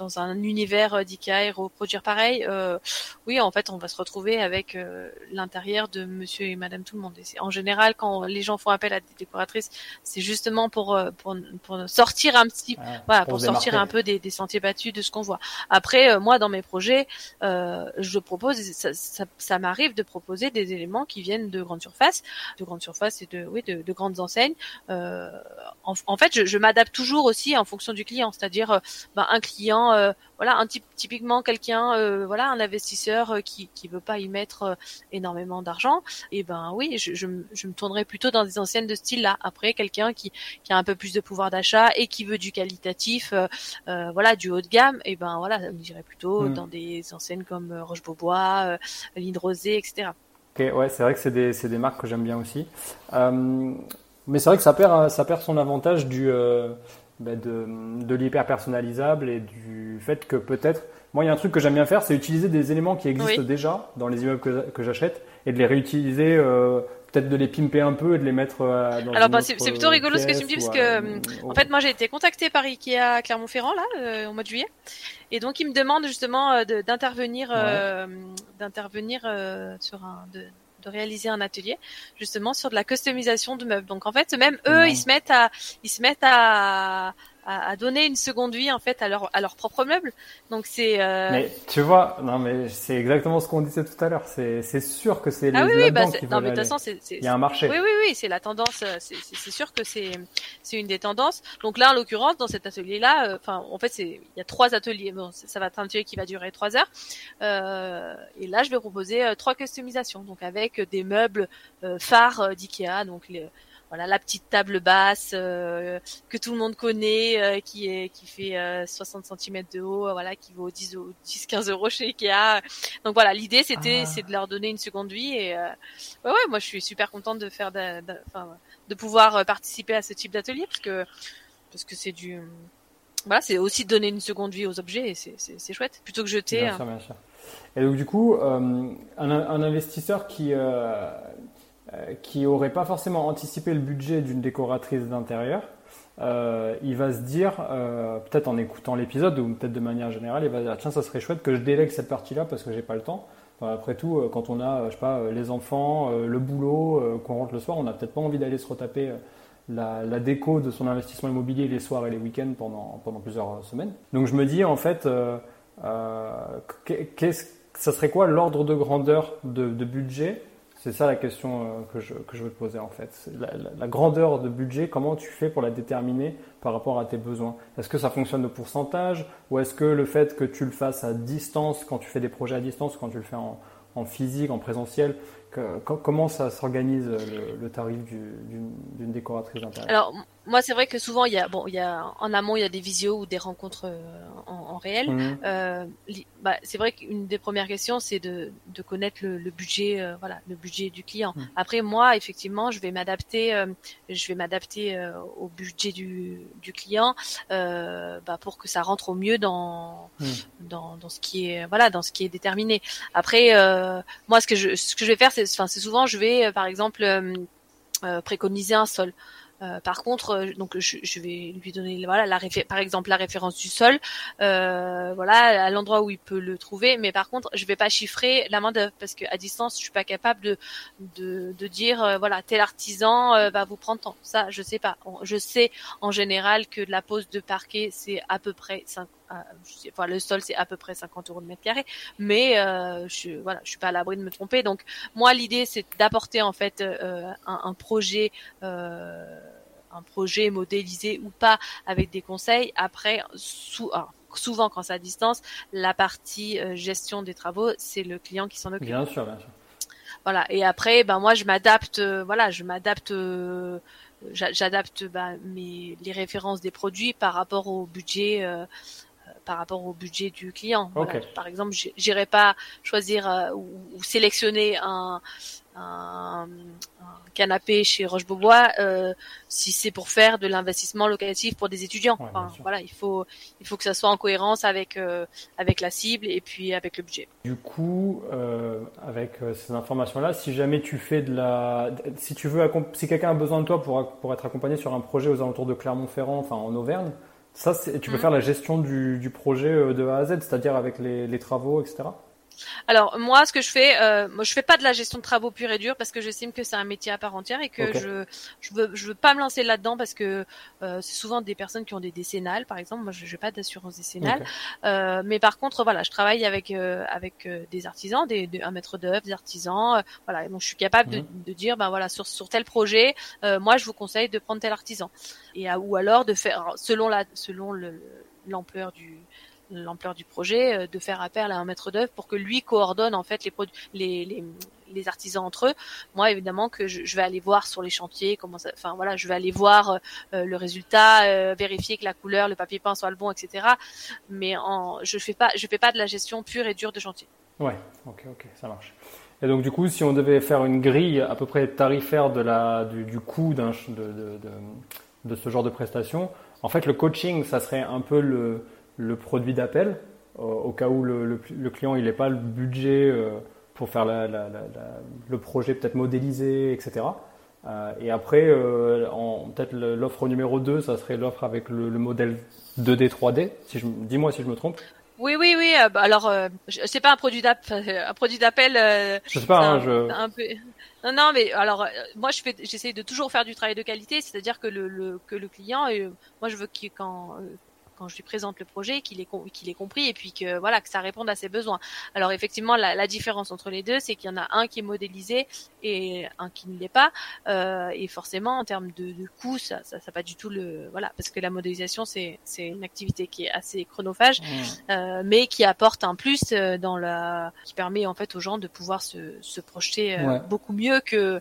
Speaker 1: dans un univers euh, d'IKEA et reproduire pareil, euh, oui, en fait, on va se retrouver avec euh, l'intérieur de Monsieur et Madame tout le monde. Et en général, quand les gens font appel à des décoratrices, c'est justement pour, pour, pour sortir un petit, voilà, pour, sortir un peu des, des, sentiers battus de ce qu'on voit. Après, moi, dans mes projets, je propose, ça, ça, ça m'arrive de proposer des éléments qui viennent de grandes surfaces, de grandes surfaces et de, oui, de, de grandes enseignes. En, en, fait, je, je m'adapte toujours aussi en fonction du client, c'est-à-dire ben, un client euh, voilà un type typiquement quelqu'un euh, voilà un investisseur euh, qui qui veut pas y mettre énormément d'argent et ben oui je, je, me tournerai plutôt dans des anciennes de style là après quelqu'un qui qui a un peu plus de pouvoir d'achat et qui veut du qualitatif voilà du haut de gamme et ben voilà on dirait plutôt hmm. dans des enseignes comme Roche Beaubois Ligne Rosée etc
Speaker 2: ok ouais c'est vrai que c'est des c'est des marques que j'aime bien aussi. Mais c'est vrai que ça perd ça perd son avantage du bah, de, de l'hyper personnalisable et du fait que peut-être, moi il y a un truc que j'aime bien faire, c'est utiliser des éléments qui existent déjà dans les immeubles que, que j'achète et de les réutiliser, euh, peut-être de les pimper un peu et de les mettre euh, dans
Speaker 1: Alors bah, c'est plutôt rigolo ce que tu me dis parce que en fait moi j'ai été contacté par Ikea à Clermont-Ferrand là euh, au mois de juillet. Et donc ils me demandent justement d'intervenir d'intervenir sur un de, de réaliser un atelier justement sur de la customisation de meubles. Donc en fait, même eux, ils se mettent à, ils se mettent à, à, donner une seconde vie en fait à leur à leur propre meuble. Donc c'est. Euh...
Speaker 2: Mais tu vois, non mais c'est exactement ce qu'on disait tout à l'heure. C'est c'est sûr que c'est
Speaker 1: ah
Speaker 2: les
Speaker 1: oui, oui
Speaker 2: bah,
Speaker 1: qui non mais de toute façon c'est
Speaker 2: il y a un marché.
Speaker 1: Oui oui oui, c'est la tendance. Euh, c'est sûr que c'est c'est une des tendances. Donc là en l'occurrence dans cet atelier là, euh, enfin en fait c'est il y a trois ateliers. Bon ça va être un atelier qui va durer trois heures. Euh, et là je vais proposer euh, trois customisations donc avec des meubles phares d'Ikea donc les voilà la petite table basse euh, que tout le monde connaît euh, qui est qui fait 60 euh, cm de haut voilà qui vaut 10 10 15 euros chez Ikea donc voilà l'idée c'était ah. c'est de leur donner une seconde vie et ouais, ouais moi je suis super contente de faire de, de, de pouvoir participer à ce type d'atelier parce que parce que c'est du voilà c'est aussi donner une seconde vie aux objets et c'est c'est chouette plutôt que jeter
Speaker 2: bien sûr, bien sûr. et donc du coup un, un investisseur qui euh, qui n'aurait pas forcément anticipé le budget d'une décoratrice d'intérieur, euh, il va se dire, euh, peut-être en écoutant l'épisode ou peut-être de manière générale, il va dire tiens ça serait chouette que je délègue cette partie-là parce que j'ai pas le temps. après tout, quand on a, je sais pas, les enfants, le boulot, qu'on rentre le soir, on n'a peut-être pas envie d'aller se retaper la, déco de son investissement immobilier les soirs et les week-ends pendant, plusieurs semaines. Donc je me dis en fait, ça serait quoi l'ordre de grandeur de, de budget c'est ça la question euh, que je, que je veux te poser en fait. La, grandeur de budget, comment tu fais pour la déterminer par rapport à tes besoins? Est-ce que ça fonctionne de pourcentage? Ou est-ce que le fait que tu le fasses à distance, quand tu fais des projets à distance, quand tu le fais en, physique, en présentiel, comment ça s'organise le, tarif d'une décoratrice d'intérieur?
Speaker 1: Moi c'est vrai que souvent il y a bon il y a en amont il y a des visios ou des rencontres euh, en, réel. Mmh. Euh, bah, c'est vrai qu'une des premières questions c'est de, de connaître le, budget euh, voilà le budget du client. Mmh. Après moi effectivement je vais m'adapter je vais m'adapter au budget du, du client bah, pour que ça rentre au mieux dans, mmh. dans dans ce qui est voilà dans ce qui est déterminé. Après moi ce que je ce que je vais faire c'est enfin c'est souvent je vais par exemple préconiser un sol. Euh, par contre, euh, donc je, je, vais lui donner voilà la par exemple la référence du sol, euh, voilà à l'endroit où il peut le trouver. Mais par contre, je vais pas chiffrer la main d'œuvre parce qu'à distance, je suis pas capable de de, de dire euh, voilà tel artisan va vous prendre tant. Ça, je sais pas. Je sais en général que la pose de parquet c'est à peu près 5 enfin le sol c'est à peu près 50 euros de mètre carré, mais je voilà, je suis pas à l'abri de me tromper. Donc moi l'idée c'est d'apporter en fait un, un, projet un projet modélisé ou pas avec des conseils. Après, sous, souvent quand c'est à distance, la partie euh, gestion des travaux, c'est le client qui s'en occupe.
Speaker 2: Bien sûr, bien sûr.
Speaker 1: Voilà. Et après, ben moi, je m'adapte. Euh, voilà, je m'adapte. Euh, j'adapte ben, mes les références des produits par rapport au budget. Par rapport au budget du client. Par exemple, j'irai pas choisir ou, sélectionner un, un, canapé chez Roche-Beaubois euh, si c'est pour faire de l'investissement locatif pour des étudiants. voilà, il faut il faut que ça soit en cohérence avec euh, avec la cible et puis avec le budget.
Speaker 2: Du coup, euh, avec ces informations-là, si jamais tu fais de la, si tu veux, si quelqu'un a besoin de toi pour pour être accompagné sur un projet aux alentours de Clermont-Ferrand, enfin en Auvergne, ça, tu peux mmh. faire la gestion du, du projet de A à Z, c'est-à-dire avec les, les travaux, etc.
Speaker 1: Alors moi, ce que je fais, euh, moi, je fais pas de la gestion de travaux pure et dure parce que j'estime que c'est un métier à part entière et que je je veux je veux pas me lancer là-dedans parce que euh, c'est souvent des personnes qui ont des décennales, par exemple. Moi, je n'ai pas d'assurance décennale, euh, mais par contre, voilà, je travaille avec euh, avec euh, des artisans, des, un maître d'œuvre, des artisans. voilà, donc je suis capable de, mhm. de, dire, ben voilà, sur sur tel projet, moi, je vous conseille de prendre tel artisan et ou alors de faire selon la selon le l'ampleur du l'ampleur du projet, euh, de faire appel à un maître d'œuvre pour que lui coordonne en fait les, les, les, les artisans entre eux. Moi, évidemment, que je, vais aller voir sur les chantiers comment ça. Enfin voilà, je vais aller voir euh, le résultat, euh, vérifier que la couleur, le papier peint soit le bon, etc. Mais en, je fais pas, je fais pas de la gestion pure et dure de chantier.
Speaker 2: Ouais, ok, ok, ça marche. Et donc du coup, si on devait faire une grille à peu près tarifaire de la, du, du coût d'un, de, de, de, de ce genre de prestation, en fait, le coaching, ça serait un peu le, le produit d'appel au cas où le, client il n'est pas le budget euh, pour faire le projet peut-être modélisé, etc. Euh, et après, euh, peut-être l'offre numéro 2, ça serait l'offre avec le, modèle 2D, 3D. Si dis-moi si je me trompe.
Speaker 1: Oui, oui, oui. Bah, alors, c'est pas un produit d'appel. Un produit d'appel.
Speaker 2: je sais pas. Hein, je...
Speaker 1: Non, non, mais alors moi, je fais, j'essaye de toujours faire du travail de qualité, c'est-à-dire que le, que le client, moi, je veux qu'il quand quand je lui présente le projet, qu'il ait, qu'il ait compris et puis que voilà que ça réponde à ses besoins. Alors effectivement, la, la différence entre les deux, c'est qu'il y en a un qui est modélisé et un qui ne l'est pas. Euh, et forcément, en termes de, de coût, ça, ça, ça, pas du tout le voilà parce que la modélisation c'est c'est une activité qui est assez chronophage, mmh. euh, mais qui apporte un plus euh, dans la qui permet en fait aux gens de pouvoir se, se projeter euh, beaucoup mieux que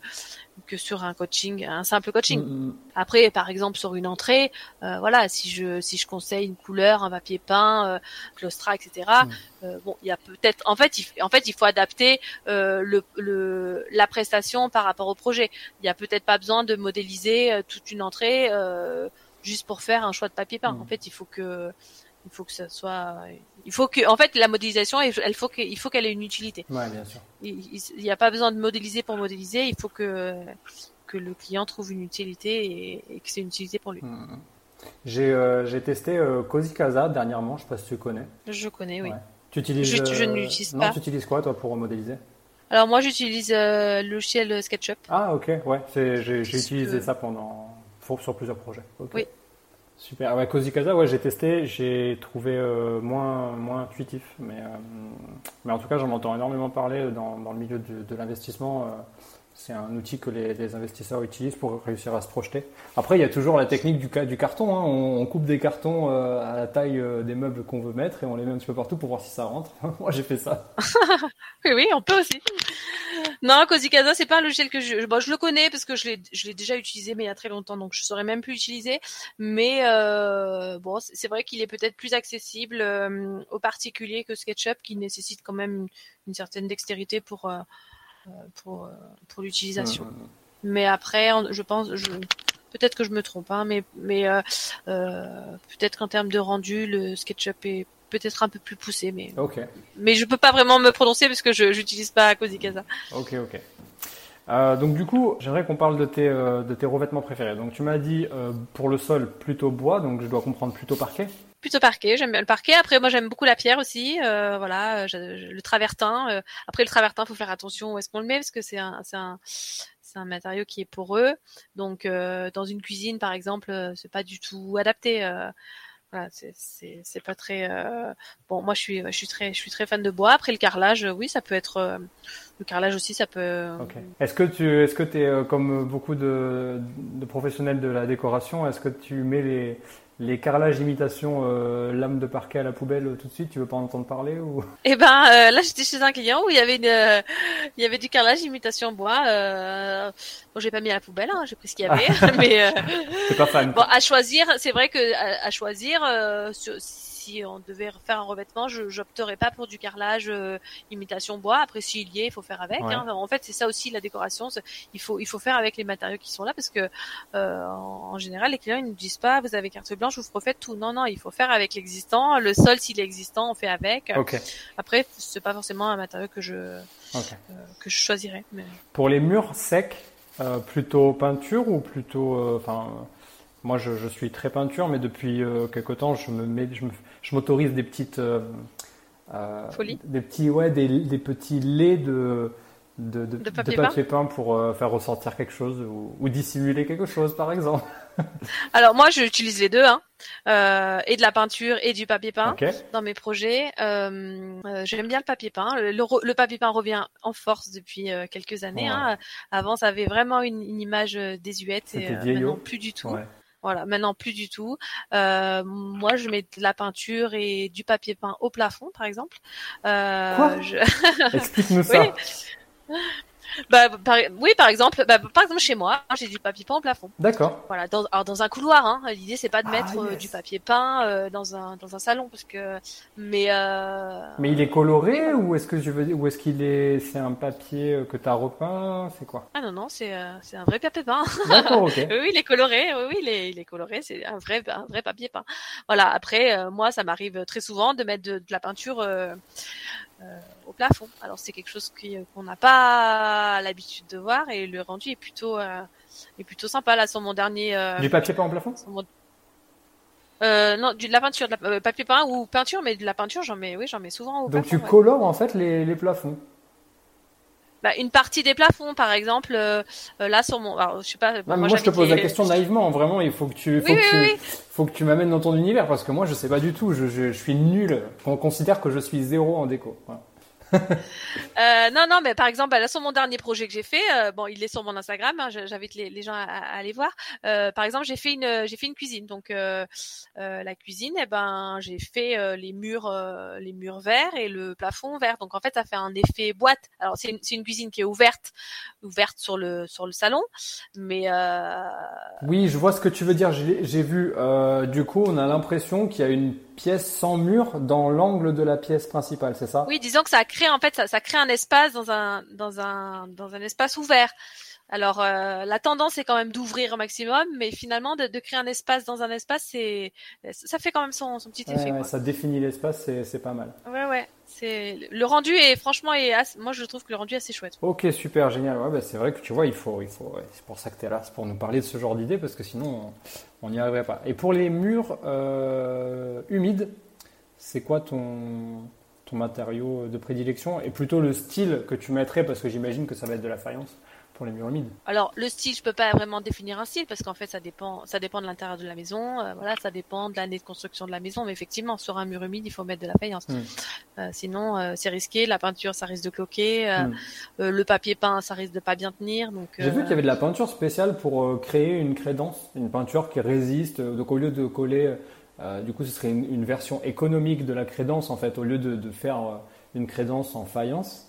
Speaker 1: que sur un coaching, un simple coaching. Mm, mm. Après, par exemple, sur une entrée, euh, voilà, si je si je conseille une couleur, un papier peint, euh, claustra, etc. Mm. Euh, bon, il y a peut-être, en fait, il, en fait, il faut adapter euh, le, le la prestation par rapport au projet. Il y a peut-être pas besoin de modéliser toute une entrée juste pour faire un choix de papier peint. En fait, il faut que il faut que ça soit il faut que en fait la modélisation elle faut qu'il faut qu'elle ait une utilité.
Speaker 2: Ouais, bien sûr.
Speaker 1: il n'y a pas besoin de modéliser pour modéliser il faut que que le client trouve une utilité et, que c'est une utilité pour lui. Mmh,
Speaker 2: j'ai euh, testé euh, Cozy Casa dernièrement je sais pas si tu connais.
Speaker 1: Je connais oui.
Speaker 2: Tu utilises
Speaker 1: je, je ne euh, l'utilise pas.
Speaker 2: non tu utilises quoi toi pour modéliser?
Speaker 1: Alors moi j'utilise euh, le logiciel SketchUp.
Speaker 2: Ah ok ouais j'ai utilisé ça pendant sur plusieurs projets.
Speaker 1: Oui
Speaker 2: Super. Ouais, Cozy Casa, ouais, j'ai testé, j'ai trouvé euh, moins moins intuitif, mais euh, mais en tout cas, j'en entends énormément parler dans, dans le milieu de, de l'investissement. C'est un outil que les, investisseurs utilisent pour réussir à se projeter. Après, il y a toujours la technique du, carton. Hein. On, coupe des cartons euh, à la taille euh, des meubles qu'on veut mettre et on les met un petit peu partout pour voir si ça rentre. Moi, j'ai fait ça.
Speaker 1: oui, oui, on peut aussi. Non, Cozy Casa, c'est pas un logiciel que je, bon, je le connais parce que je l'ai, je l'ai déjà utilisé, mais il y a très longtemps, donc je saurais même plus l'utiliser. Mais euh, bon, c'est vrai qu'il est peut-être plus accessible aux particuliers que SketchUp, qui nécessite quand même une, certaine dextérité pour pour euh, pour l'utilisation. Mais après, je pense, je, peut-être que je me trompe, hein, mais mais euh, peut-être qu'en termes de rendu, le SketchUp est peut-être un peu plus poussé, mais
Speaker 2: okay.
Speaker 1: mais je peux pas vraiment me prononcer parce que je n'utilise pas Cozy Casa.
Speaker 2: Ok, ok. Euh, donc du coup, j'aimerais qu'on parle de tes, de tes revêtements préférés. Donc tu m'as dit euh, pour le sol plutôt bois, donc je dois comprendre plutôt parquet
Speaker 1: plutôt parquet. J'aime bien le parquet. Après, moi, j'aime beaucoup la pierre aussi. Euh, voilà, le travertin. Euh, après, le travertin, faut faire attention où est-ce qu'on le met parce que c'est un, c'est un, c'est un matériau qui est poreux. Donc, euh, dans une cuisine, par exemple, c'est pas du tout adapté. Voilà, c'est c'est c'est pas très euh, bon. Moi, je suis je suis très je suis très fan de bois. Après le carrelage, euh, oui, ça peut être euh, le carrelage aussi, ça peut.
Speaker 2: Ok. Est-ce que tu est-ce que tu es comme beaucoup de, de professionnels de la décoration, est-ce que tu mets les les carrelages imitation euh, lame de parquet à la poubelle euh, tout de suite, tu veux pas en entendre parler ou?
Speaker 1: Eh ben euh, là j'étais chez un client où il y avait une, euh, il y avait du carrelage imitation bois. Bon j'ai pas mis à la poubelle, hein, j'ai pris ce qu'il y avait, mais
Speaker 2: c'est pas fan.
Speaker 1: Bon à choisir, c'est vrai que à, à choisir, sur, si on devait faire un revêtement, je j'opterais pas pour du carrelage euh, imitation bois. Après, s'il y est, il faut faire avec.
Speaker 2: Ouais.
Speaker 1: Hein. En fait, c'est ça aussi la décoration. Il faut il faut faire avec les matériaux qui sont là parce que euh, en, en général, les clients ils nous disent pas vous avez carte blanche, vous refaites tout. Non non, il faut faire avec l'existant. Le sol s'il est existant, on fait avec.
Speaker 2: Ok.
Speaker 1: Après, c'est pas forcément un matériau que je euh, que je choisirais. Mais...
Speaker 2: Pour les murs secs, euh, plutôt peinture ou plutôt, enfin, euh, moi je, je suis très peinture, mais depuis euh, quelque temps je me mets, je m'autorise des petites, euh, euh, des petits, ouais, des, des petits laits de de, de,
Speaker 1: De papier
Speaker 2: peint pour euh, faire ressortir quelque chose ou, ou dissimuler quelque chose par exemple.
Speaker 1: Alors moi, j'utilise les deux, hein. Et de la peinture et du papier peint. Dans mes projets. J'aime bien le papier peint. Le, le re- le papier peint revient en force depuis quelques années.
Speaker 2: Ouais.
Speaker 1: Hein. Avant, ça avait vraiment une, une image désuète et maintenant plus du tout.
Speaker 2: Ouais.
Speaker 1: Voilà, maintenant plus du tout. Euh, moi, je mets de la peinture et du papier peint au plafond, par exemple. Euh,
Speaker 2: Quoi?
Speaker 1: je-
Speaker 2: Explique-nous ça.
Speaker 1: Oui. Bah, par, oui, par exemple, bah, par exemple chez moi, j'ai du papier peint au plafond.
Speaker 2: D'accord.
Speaker 1: Voilà, dans, alors dans un couloir. Hein. L'idée c'est pas de
Speaker 2: Ah,
Speaker 1: mettre euh,
Speaker 2: yes.
Speaker 1: du papier peint euh, dans un dans un salon parce que mais euh,
Speaker 2: Mais il est coloré ou est-ce que je veux ou est-ce qu'il est, c'est un papier euh, que tu as repeint, c'est quoi?
Speaker 1: Ah non non c'est euh, c'est un vrai papier peint.
Speaker 2: D'accord, ok.
Speaker 1: oui, il est coloré. Oui, il est, il est coloré. C'est un vrai, un vrai papier peint. Voilà. Après, euh, moi, ça m'arrive très souvent de mettre de, de la peinture euh, euh, au plafond. Alors, c'est quelque chose qui- qu'on n'a pas l'habitude de voir et le rendu est plutôt, euh, est plutôt sympa. Là, sur mon dernier, euh,
Speaker 2: Du papier peint en plafond?
Speaker 1: mon- euh, non, du, de la peinture, de la, euh, papier peint ou peinture, mais de la peinture, j'en mets, oui, j'en mets souvent au
Speaker 2: Donc
Speaker 1: plafond.
Speaker 2: tu
Speaker 1: ouais.
Speaker 2: colores en fait les, les plafonds.
Speaker 1: Bah, une partie des plafonds, par exemple, euh, euh, là sur mon, alors, je sais pas.
Speaker 2: Non,
Speaker 1: moi,
Speaker 2: moi, je te pose la question naïvement. Vraiment, il faut que tu, faut
Speaker 1: Oui,
Speaker 2: que
Speaker 1: oui,
Speaker 2: tu,
Speaker 1: oui.
Speaker 2: faut que tu m'amènes dans ton univers parce que moi, je sais pas du tout. Je, je, je suis nul. On considère que je suis zéro en déco. Voilà.
Speaker 1: Euh, non, non, mais par exemple, bah, là sur mon dernier projet que j'ai fait, euh, bon, il est sur mon Instagram. hein, J'invite les, gens à, aller voir. Euh, par exemple, j'ai fait une, fait une cuisine. Donc euh, euh, la cuisine, eh ben, j'ai fait les murs, les murs verts et le plafond vert. Donc en fait, ça fait un effet boîte. Alors c'est une, une cuisine qui est ouverte, ouverte sur le sur le salon, mais
Speaker 2: Oui, je vois ce que tu veux dire. J'ai vu. du coup, on a l'impression qu'il y a une pièce sans mur dans l'angle de la pièce principale. C'est ça?
Speaker 1: Oui, disons que ça crée en fait ça, ça crée un espace dans un dans un dans un espace ouvert. Alors euh, la tendance est quand même d'ouvrir au maximum, mais finalement de, de créer un espace dans un espace, c'est ça fait quand même son, son petit
Speaker 2: Ouais,
Speaker 1: effet.
Speaker 2: ouais,
Speaker 1: quoi.
Speaker 2: ça définit l'espace. C'est c'est pas mal.
Speaker 1: Ouais ouais, c'est le rendu est franchement est assez- moi je trouve que le rendu est assez chouette.
Speaker 2: Ok, super, génial. Ouais, bah, c'est vrai que tu vois, il faut, il faut. ouais, c'est pour ça que tu es là, c'est pour nous parler de ce genre d'idée parce que sinon, on on n'y arriverait pas. Et pour les murs euh, humides, c'est quoi ton ton matériau de prédilection? Et plutôt le style que tu mettrais parce que j'imagine que ça va être de la faïence? Pour les murs humides.
Speaker 1: Alors le style, je peux pas vraiment définir un style parce qu'en fait ça dépend, ça dépend de l'intérieur de la maison, euh, voilà, ça dépend de l'année de construction de la maison, mais effectivement sur un mur humide il faut mettre de la faïence.
Speaker 2: Hmm.
Speaker 1: Euh, sinon euh, c'est risqué, la peinture ça risque de cloquer,
Speaker 2: Hmm.
Speaker 1: le papier peint ça risque de pas bien tenir, donc.
Speaker 2: J'ai vu qu'il y avait de la peinture spéciale pour créer une crédence, une peinture qui résiste. Donc au lieu de coller, du coup, ce serait une, une version économique de la crédence en fait, au lieu de, de faire une crédence en faïence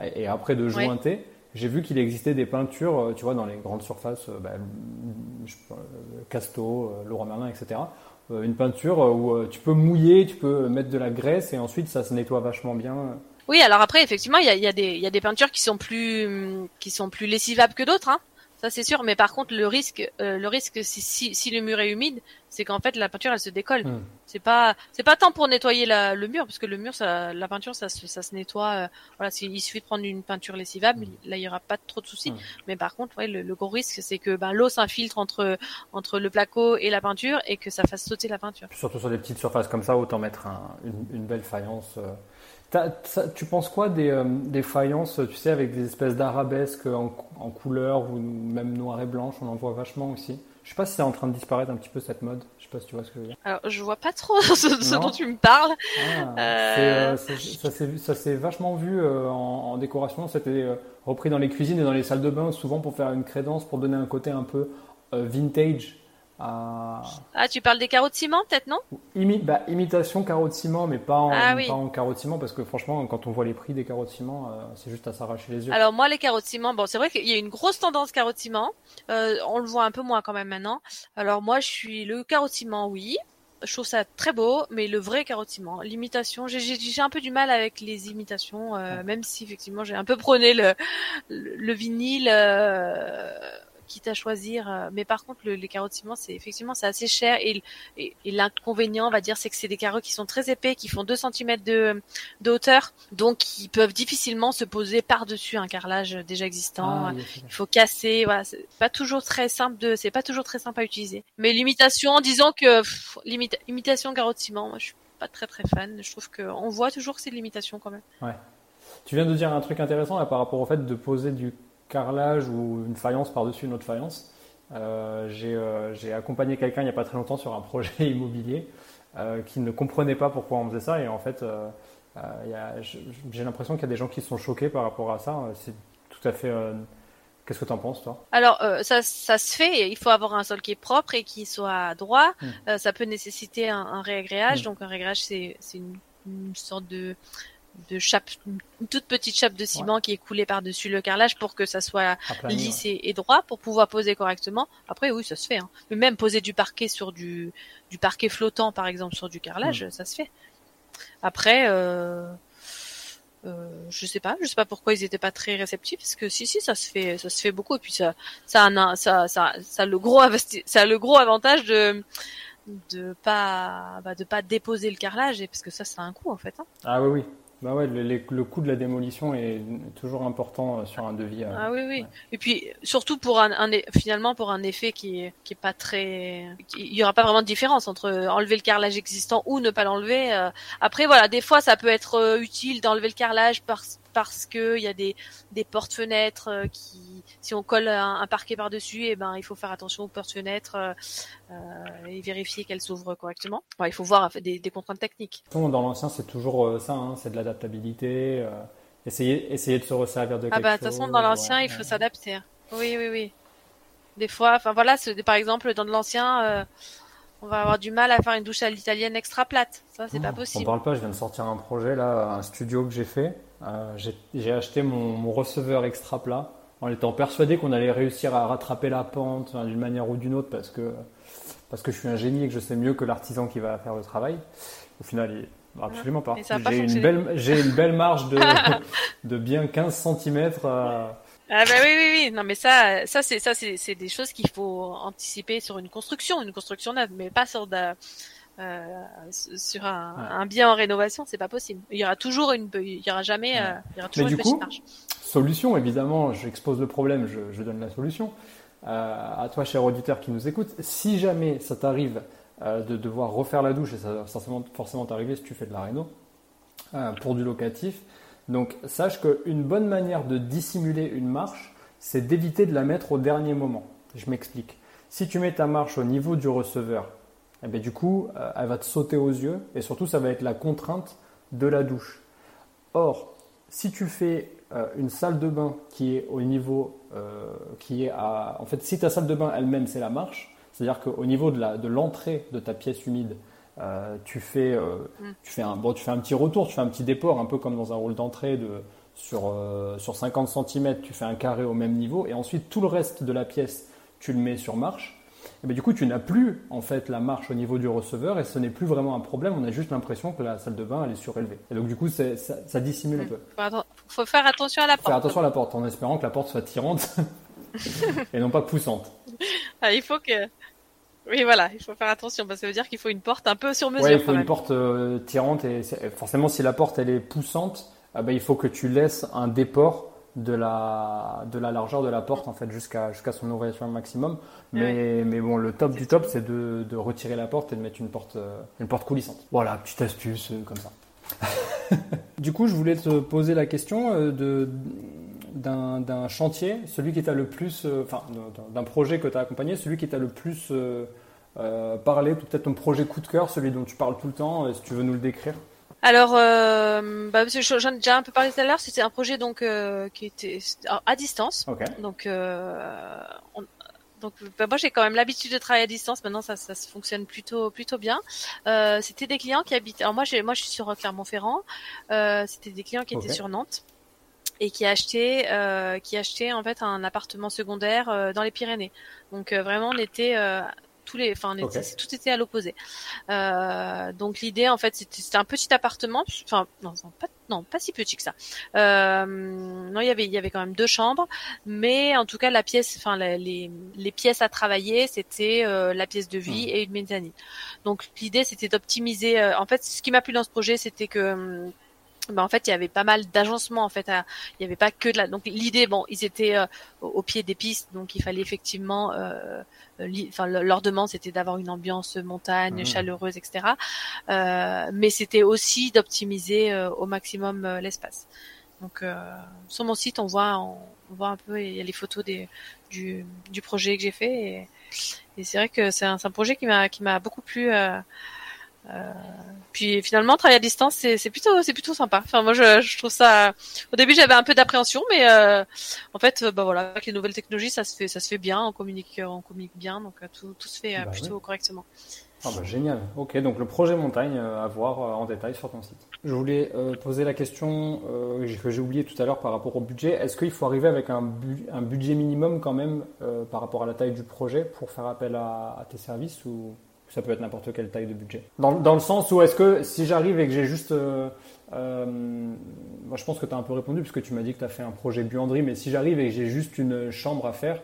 Speaker 2: et, après de
Speaker 1: Ouais.
Speaker 2: J'ai vu qu'il existait des peintures, euh, tu vois, dans les grandes surfaces, euh, bah, euh, Casto, Leroy Merlin, etc. Une peinture où tu peux mouiller, tu peux mettre de la graisse et ensuite ça se nettoie vachement bien.
Speaker 1: Oui, alors après effectivement il y a, y a y a des peintures qui sont plus qui sont plus lessivables que d'autres, hein. Ça c'est sûr, mais par contre le risque le risque si si le mur est humide, c'est qu'en fait la peinture elle se décolle.
Speaker 2: Hmm.
Speaker 1: C'est pas c'est pas tant pour nettoyer la, le mur parce que le mur ça la peinture ça se ça se nettoie euh, voilà, il suffit de prendre une peinture lessivable, là il y aura pas trop de soucis.
Speaker 2: Mm.
Speaker 1: Mais par contre, ouais, le, le gros risque c'est que ben l'eau s'infiltre entre entre le placo et la peinture et que ça fasse sauter la peinture.
Speaker 2: Surtout sur des petites surfaces comme ça, autant mettre un- une, une belle faïence. euh. Tu penses quoi des, euh, des faïences, tu sais, avec des espèces d'arabesques en, en couleur ou même noir et blanche On en voit vachement aussi? Je sais pas si c'est en train de disparaître un petit peu cette mode. Je sais pas si tu vois ce que je veux dire.
Speaker 1: Alors, je vois pas trop ce, dont tu me parles.
Speaker 2: Ah, euh... ça s'est vachement vu en, en, décoration. C'était repris dans les cuisines et dans les salles de bain, souvent pour faire une crédence, pour donner un côté un peu vintage
Speaker 1: ah, tu parles des carreaux de ciment, peut-être, non?
Speaker 2: Bah, Imitation carreaux de ciment, mais pas en, ah en carreaux de ciment, parce que franchement, quand on voit les prix des carreaux de ciment, euh, c'est juste à s'arracher les yeux.
Speaker 1: Alors moi, les carreaux de ciment, bon, c'est vrai qu'il y a une grosse tendance carreaux de ciment. Euh, on le voit un peu moins quand même maintenant. Alors moi, je suis le carreau de ciment, oui. Je trouve ça très beau, mais le vrai carreau de ciment, l'imitation, j'ai un peu du mal avec les imitations, euh, même si effectivement j'ai un peu prôné le, le, vinyle quitte à choisir. Euh, mais par contre, le, les carreaux de ciment, c'est effectivement c'est assez cher et, et, l'inconvénient, on va dire, c'est que c'est des carreaux qui sont très épais, qui font 2 cm de, de hauteur, donc qui peuvent difficilement se poser par-dessus un carrelage déjà existant. Ah, Il faut casser, voilà, c'est pas toujours très simple de, c'est pas toujours très simple à utiliser. Mais l'imitation, disons que l'imitation carreau de ciment, moi je suis pas très très fan. Je trouve qu'on voit toujours que c'est de l'imitation quand même.
Speaker 2: Ouais. Tu viens de dire un truc intéressant là, par rapport au fait de poser du carrelage ou une faïence par-dessus une autre faïence. Euh, euh, j'ai accompagné quelqu'un il n'y a pas très longtemps sur un projet immobilier euh, qui ne comprenait pas pourquoi on faisait ça et en fait j'ai l'impression qu'il y a des gens qui sont choqués par rapport à ça. C'est tout à fait... Qu'est-ce que tu en penses, toi?
Speaker 1: Alors, ça, ça, se fait. Il faut avoir un sol qui est propre et qui soit droit. Hmm. ça peut nécessiter un, un réagréage. Hmm. Donc, un réagréage, c'est une, une, sorte de de chape, une toute petite chape de ciment qui est coulée par-dessus le carrelage pour que ça soit lisse et, droit pour pouvoir poser correctement. Après, oui, ça se fait. Hein. Mais même poser du parquet sur du, du parquet flottant, par exemple, sur du carrelage, mm. ça se fait. Après, euh, euh, je sais pas, je sais pas pourquoi ils étaient pas très réceptifs, parce que si, si, ça se fait, ça se fait beaucoup. Et puis ça, ça, a, ça, ça, ça, a le gros, ça a le gros avantage de de pas bah, de pas déposer le carrelage et parce que ça ça a un coût en fait hein.
Speaker 2: ah oui oui bah ouais, le, le, coût de la démolition est toujours important euh, sur un devis. Euh,
Speaker 1: ah oui, oui. Et puis surtout pour un, un, finalement pour un effet qui qui est pas très, il y aura pas vraiment de différence entre enlever le carrelage existant ou ne pas l'enlever. Euh. Après voilà, des fois ça peut être utile d'enlever le carrelage parce parce que il y a des, des portes-fenêtres euh, qui, si on colle un, parquet par-dessus, et eh ben il faut faire attention aux portes-fenêtres euh, euh, et vérifier qu'elles s'ouvrent correctement. il faut voir des, des contraintes techniques.
Speaker 2: Dans l'ancien, c'est toujours ça, hein, c'est de l'adaptabilité. essayer, essayer de se resservir de quelque chose.
Speaker 1: Ah bah de toute façon, dans l'ancien, il faut s'adapter. Oui, oui, oui. Des fois, enfin voilà, par exemple, dans de l'ancien on va avoir du mal à faire une douche à l'italienne extra plate. Ça, c'est pas possible.
Speaker 2: On parle pas, je viens de sortir un projet là, un studio que j'ai fait. Euh, j'ai acheté mon, receveur extra plat en étant persuadé qu'on allait réussir à rattraper la pente d'une manière ou d'une autre parce que, parce que je suis un génie et que je sais mieux que l'artisan qui va faire le travail. Au final, absolument pas. J'ai une, belle, une belle marge de, de bien 15 cm.
Speaker 1: Ah bah oui oui oui non mais ça ça c'est ça c'est des choses qu'il faut anticiper sur une construction une construction neuve mais pas sur de, euh, sur un, un, bien en rénovation c'est pas possible. Il y aura toujours une il y aura jamais euh, il y aura toujours
Speaker 2: mais
Speaker 1: une
Speaker 2: du coup, solution évidemment j'expose le problème je, je, donne la solution euh, à toi cher auditeur qui nous écoute. Si jamais ça t'arrive euh, de devoir refaire la douche et ça va forcément forcément t'arriver si tu fais de la réno pour du locatif donc sache qu'une bonne manière de dissimuler une marche, c'est d'éviter de la mettre au dernier moment. Je m'explique. Si tu mets ta marche au niveau du receveur, eh bien, du coup, euh, elle va te sauter aux yeux et surtout, ça va être la contrainte de la douche. Or, si tu fais euh, une salle de bain qui est au niveau, euh, qui est à... En fait, si ta salle de bain elle-même, c'est la marche, c'est-à-dire qu'au niveau de l'entrée de, de ta pièce humide, euh, tu, fais, mm. tu, fais un, bon, tu fais un petit retour, tu fais un petit déport, un peu comme dans un rôle d'entrée de, sur, sur 50 cm, tu fais un carré au même niveau, et ensuite tout le reste de la pièce, tu le mets sur marche. Et bien, du coup, tu n'as plus en fait la marche au niveau du receveur, et ce n'est plus vraiment un problème, on a juste l'impression que la salle de bain elle est surélevée. Et donc, du coup, ça, ça, dissimule un peu.
Speaker 1: Il faut faire attention à la porte.
Speaker 2: Faire attention à la porte, en espérant que la porte soit tirante et non pas poussante.
Speaker 1: Ah, il faut que oui, voilà, il faut faire attention parce que ça veut dire qu'il faut une porte un peu sur mesure.
Speaker 2: Oui, il faut une porte euh, tirante et forcément, si la porte elle est poussante, ah ben, il faut que tu laisses un déport de la, de la largeur de la porte en fait jusqu'à jusqu'à son ouverture maximum. Mais, mais bon, le top du top, c'est de, de, retirer la porte et de mettre une porte, euh, une porte coulissante. Voilà, petite astuce euh, comme ça. du coup, je voulais te poser la question de d'un chantier, celui qui t'a le plus, euh, enfin, d'un projet que tu as accompagné, celui qui t'a le plus euh, euh, parlé, peut-être ton projet coup de cœur, celui dont tu parles tout le temps, si tu veux nous le décrire
Speaker 1: alors, euh, bah, j'en ai déjà un peu parlé tout à l'heure. C'était un projet donc qui était à distance. Donc, on, donc bah, moi j'ai quand même l'habitude de travailler à distance. Maintenant ça, ça fonctionne plutôt plutôt bien. Euh, c'était des clients qui habitent. Alors moi j'ai moi je suis sur Clermont-Ferrand. Euh, c'était des clients qui étaient sur Nantes et qui achetaient euh, qui achetaient en fait un appartement secondaire euh, dans les Pyrénées. Donc euh, vraiment on était euh, tous les, enfin, tout était à l'opposé. Euh, donc l'idée, en fait, c'était un petit appartement, enfin, non, pas, non, pas si petit que ça. Euh, non, il y avait, il y avait quand même deux chambres, mais en tout cas, la pièce, enfin, les, les pièces à travailler, c'était euh, la pièce de vie mmh. et une mezzanine. Donc l'idée, c'était d'optimiser. en fait, ce qui m'a plu dans ce projet, c'était que bah, en fait il y avait pas mal d'agencements en fait il y avait pas que de la donc l'idée bon ils étaient euh, au pied des pistes donc il fallait effectivement euh, enfin leur demande c'était d'avoir une ambiance montagne mmh. chaleureuse etc euh, mais c'était aussi d'optimiser euh, au maximum euh, l'espace donc sur mon site on voit on, voit un peu il y a les photos des du, du projet que j'ai fait et, et c'est vrai que c'est un, un, projet qui m'a qui m'a beaucoup plu euh, puis finalement, travailler à distance, c'est plutôt, c'est plutôt sympa. Enfin, moi, je, je, trouve ça. Au début, j'avais un peu d'appréhension, mais euh, en fait, bah voilà, avec les nouvelles technologies, ça se fait, ça se fait bien. On communique, on communique bien, donc euh, tout, tout se fait bah plutôt correctement.
Speaker 2: Ah bah génial. Ok, donc le projet montagne à voir en détail sur ton site. Je voulais poser la question que j'ai oublié tout à l'heure par rapport au budget. Est-ce qu'il faut arriver avec un, un, budget minimum quand même par rapport à la taille du projet pour faire appel à, à tes services ou ça peut être n'importe quelle taille de budget. Dans, le sens où est-ce que si j'arrive et que j'ai juste... Euh, euh, je pense que tu as un peu répondu puisque tu m'as dit que tu as fait un projet buanderie, mais si j'arrive et que j'ai juste une chambre à faire,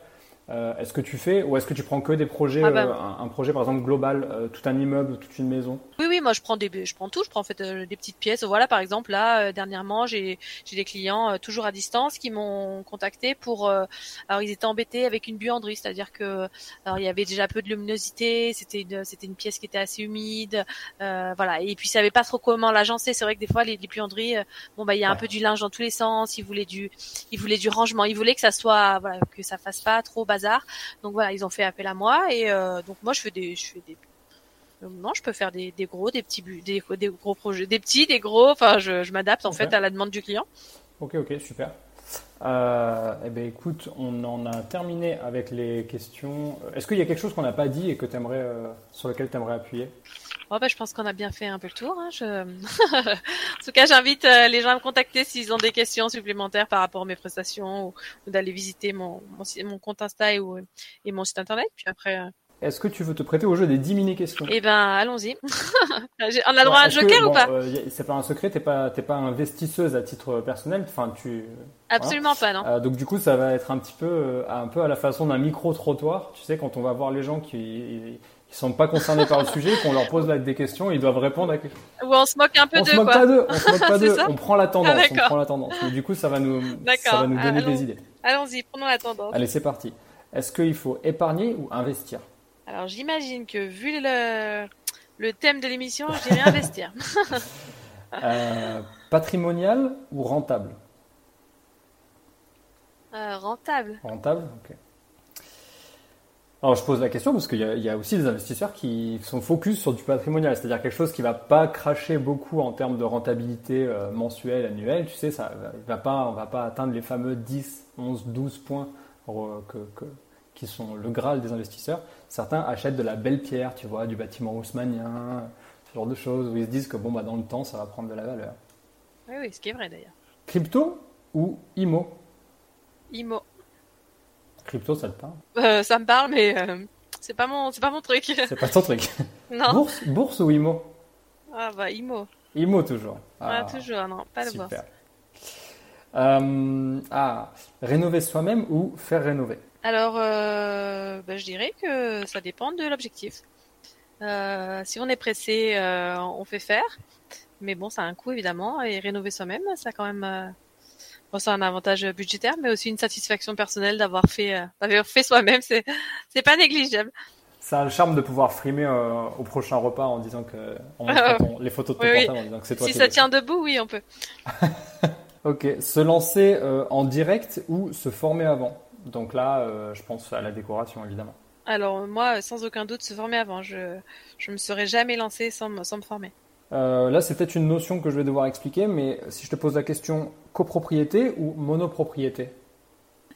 Speaker 2: est-ce que tu fais ou est-ce que tu prends que des projets, ah bah. euh, un, projet par exemple global, euh, tout un immeuble, toute une maison?
Speaker 1: Oui, oui, moi je prends des, je prends tout, je prends en fait des petites pièces. Voilà, par exemple là dernièrement j'ai j'ai des clients toujours à distance qui m'ont contacté pour, alors ils étaient embêtés avec une buanderie, c'est-à-dire que alors il y avait déjà peu de luminosité, c'était une c'était une pièce qui était assez humide, voilà, et puis ils savaient pas trop comment l'agencer. C'est vrai que des fois les, les buanderies, bon bah il y a un peu du linge dans tous les sens, ils voulaient du ils voulaient du rangement, ils voulaient que ça soit voilà que ça fasse pas trop donc voilà, ils ont fait appel à moi et euh, donc moi je fais des, je fais des non, je peux faire des, des gros, des petits, des, des, gros projets, des petits, des gros. Enfin, je, je m'adapte en fait à la demande du client.
Speaker 2: Ok, ok, super. Euh, eh ben, écoute, on en a terminé avec les questions. Est-ce qu'il y a quelque chose qu'on n'a pas dit et que aimerais, euh, sur lequel tu aimerais appuyer?
Speaker 1: Oh bah, je pense qu'on a bien fait un peu le tour. Hein. Je... en tout cas, j'invite euh, les gens à me contacter s'ils ont des questions supplémentaires par rapport à mes prestations ou, d'aller visiter mon, mon, compte Insta et, ou, et, mon site internet. Puis après. Euh,
Speaker 2: Est-ce que tu veux te prêter au jeu des 10 mini-questions
Speaker 1: Eh ben, allons-y. On a droit à un joker ou pas?
Speaker 2: euh, C'est pas un secret, t'es pas, t'es pas investisseuse à titre personnel. Enfin, tu.
Speaker 1: Absolument pas, non.
Speaker 2: donc du coup, ça va être un petit peu, un peu à la façon d'un micro-trottoir. Tu sais, quand on va voir les gens qui qui sont pas concernés par le sujet, qu'on leur pose là des questions, ils doivent répondre à quelque chose.
Speaker 1: Ou on se moque un peu
Speaker 2: d'eux, quoi. Pas d'eux, on se moque pas d'eux, on prend la tendance, ah, on prend la tendance. Mais du coup, ça va nous, ça va nous donner des idées.
Speaker 1: Allons-y, prenons la tendance.
Speaker 2: Allez, c'est parti. Est-ce qu'il faut épargner ou investir?
Speaker 1: Alors, j'imagine que vu le, le thème de l'émission, je dirais investir.
Speaker 2: euh, patrimonial ou rentable?
Speaker 1: Euh, Rentable.
Speaker 2: Rentable, ok. Alors je pose la question parce qu'il y, y, a aussi des investisseurs qui sont focus sur du patrimonial, c'est-à-dire quelque chose qui va pas cracher beaucoup en termes de rentabilité euh, mensuelle, annuelle. Tu sais, ça va pas, on va pas atteindre les fameux 10, 11, 12 points que, que, qui sont le graal des investisseurs. Certains achètent de la belle pierre, tu vois, du bâtiment haussmanien, ce genre de choses où ils se disent que bon bah dans le temps ça va prendre de la valeur.
Speaker 1: Oui, oui, ce qui est vrai d'ailleurs.
Speaker 2: Crypto ou IMO
Speaker 1: IMO.
Speaker 2: Crypto, ça te parle
Speaker 1: euh, Ça me parle, mais euh, c'est pas mon, c'est pas mon truc.
Speaker 2: C'est pas ton truc.
Speaker 1: non.
Speaker 2: Bourse, bourse ou IMO?
Speaker 1: Ah bah IMO.
Speaker 2: IMO toujours.
Speaker 1: Ah, toujours, non, pas le bourse.
Speaker 2: Euh, ah, rénover soi-même ou faire rénover?
Speaker 1: Alors, euh, bah, je dirais que ça dépend de l'objectif. Si on est pressé, on fait faire. Mais bon, ça a un coût évidemment. Et rénover soi-même, ça a quand même Bon, c'est un avantage budgétaire, mais aussi une satisfaction personnelle d'avoir fait, euh, d'avoir fait soi-même. C'est, c'est pas négligeable.
Speaker 2: Ça a le charme de pouvoir frimer euh, au prochain repas en disant que, en montrant les photos de ton portable en disant que c'est toi
Speaker 1: si ça tient debout, oui, on peut.
Speaker 2: Ok, se lancer euh, en direct ou se former avant? Donc là, je pense à la décoration évidemment.
Speaker 1: Alors moi, sans aucun doute, se former avant. Je je me serais jamais lancé sans, sans me former.
Speaker 2: Euh, là, c'est peut-être une notion que je vais devoir expliquer, mais si je te pose la question copropriété ou monopropriété?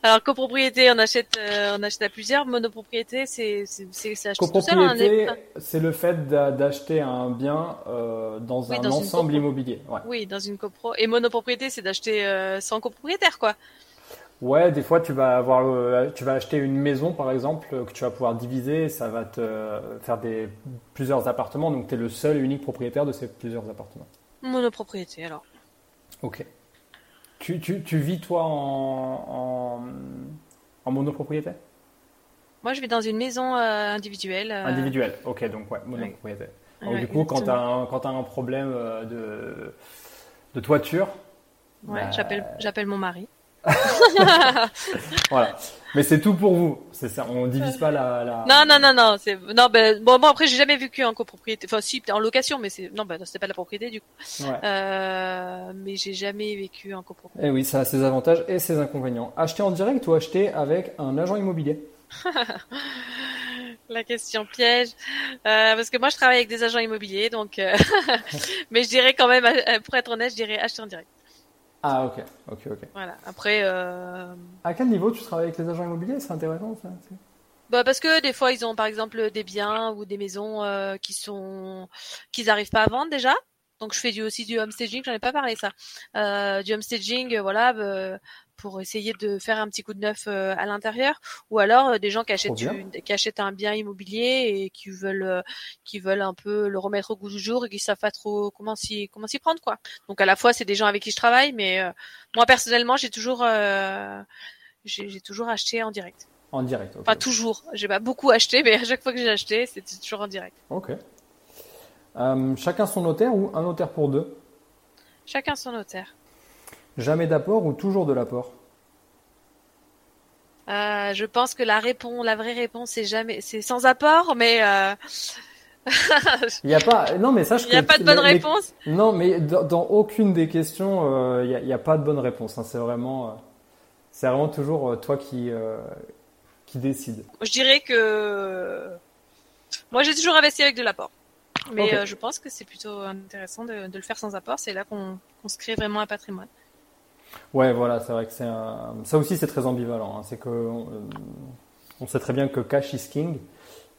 Speaker 1: Alors copropriété, on achète euh, on achète à plusieurs. Monopropriété, c'est acheter tout seul. hein,
Speaker 2: Copropriété, c'est le fait d'a- d'acheter un bien euh, dans
Speaker 1: Oui,
Speaker 2: un
Speaker 1: dans
Speaker 2: ensemble immobilier. Ouais.
Speaker 1: Oui, dans une copro. Et monopropriété, c'est d'acheter sans copropriétaire, quoi.
Speaker 2: Ouais, des fois tu vas avoir, euh, tu vas acheter une maison par exemple euh, que tu vas pouvoir diviser, ça va te euh, faire des plusieurs appartements, donc tu es le seul et unique propriétaire de ces plusieurs appartements.
Speaker 1: Monopropriété, alors.
Speaker 2: Ok. Tu, tu, tu vis toi en, en, en monopropriété?
Speaker 1: Moi, je vais dans une maison individuelle. euh,
Speaker 2: Individuel. Ok, donc ouais, monopropriété. Donc
Speaker 1: ouais,
Speaker 2: du coup, quand tu as,
Speaker 1: exactement.
Speaker 2: un- problème de, de toiture,
Speaker 1: Ouais,
Speaker 2: bah,
Speaker 1: j'appelle j'appelle mon mari.
Speaker 2: voilà. Mais c'est tout pour vous. C'est ça. On divise pas la. la...
Speaker 1: Non, non, non, non. C'est non, ben bon, moi après, j'ai jamais vécu en copropriété. Enfin, si, en location, mais c'est non, ben c'était pas la propriété du coup.
Speaker 2: Ouais.
Speaker 1: Euh, mais j'ai jamais vécu en copropriété.
Speaker 2: Eh oui, ça a ses avantages et ses inconvénients. Acheter en direct ou acheter avec un agent immobilier?
Speaker 1: La question piège, euh, parce que moi je travaille avec des agents immobiliers, donc. euh, mais je dirais quand même, euh, pour être honnête, je dirais acheter en direct.
Speaker 2: Ah ok, ok, ok.
Speaker 1: Voilà. Après. Euh...
Speaker 2: À quel niveau tu travailles avec les agents immobiliers? C'est intéressant ça.
Speaker 1: Bah parce que des fois ils ont par exemple des biens ou des maisons euh, qui sont qu'ils arrivent pas à vendre déjà. Donc je fais du, aussi du homestaging, j'en ai pas parlé ça. Euh, du homestaging, voilà, euh, pour essayer de faire un petit coup de neuf euh, à l'intérieur, ou alors euh, des gens qui achètent, une- qui achètent un bien immobilier et qui veulent, euh, qui veulent un peu le remettre au goût du jour et qui savent pas trop comment s'y, comment s'y prendre quoi. Donc à la fois c'est des gens avec qui je travaille, mais euh, moi personnellement j'ai toujours, euh, j'ai, toujours acheté en direct.
Speaker 2: En direct. ok.
Speaker 1: Enfin toujours. J'ai pas beaucoup acheté, mais à chaque fois que j'ai acheté, c'était toujours en direct.
Speaker 2: Ok. Euh, chacun son notaire ou un notaire pour deux?
Speaker 1: Chacun son notaire.
Speaker 2: Jamais d'apport ou toujours de l'apport
Speaker 1: Euh, je pense que la réponse, la vraie réponse, c'est jamais, c'est sans apport, mais euh,
Speaker 2: Il n'y a pas. Non, mais sache
Speaker 1: il n'y a
Speaker 2: que
Speaker 1: pas de bonne
Speaker 2: les-
Speaker 1: réponse.
Speaker 2: Non, mais dans, dans aucune des questions, euh, il n'y a, a pas de bonne réponse. hein. C'est vraiment, euh, c'est vraiment toujours euh, toi qui euh, qui décide.
Speaker 1: Je dirais que moi j'ai toujours investi avec de l'apport, mais euh, je pense que c'est plutôt intéressant de, de le faire sans apport. C'est là qu'on qu'on se crée vraiment un patrimoine.
Speaker 2: Ouais, voilà, c'est vrai que c'est un... ça aussi c'est très ambivalent. hein. C'est que euh, on sait très bien que cash is king,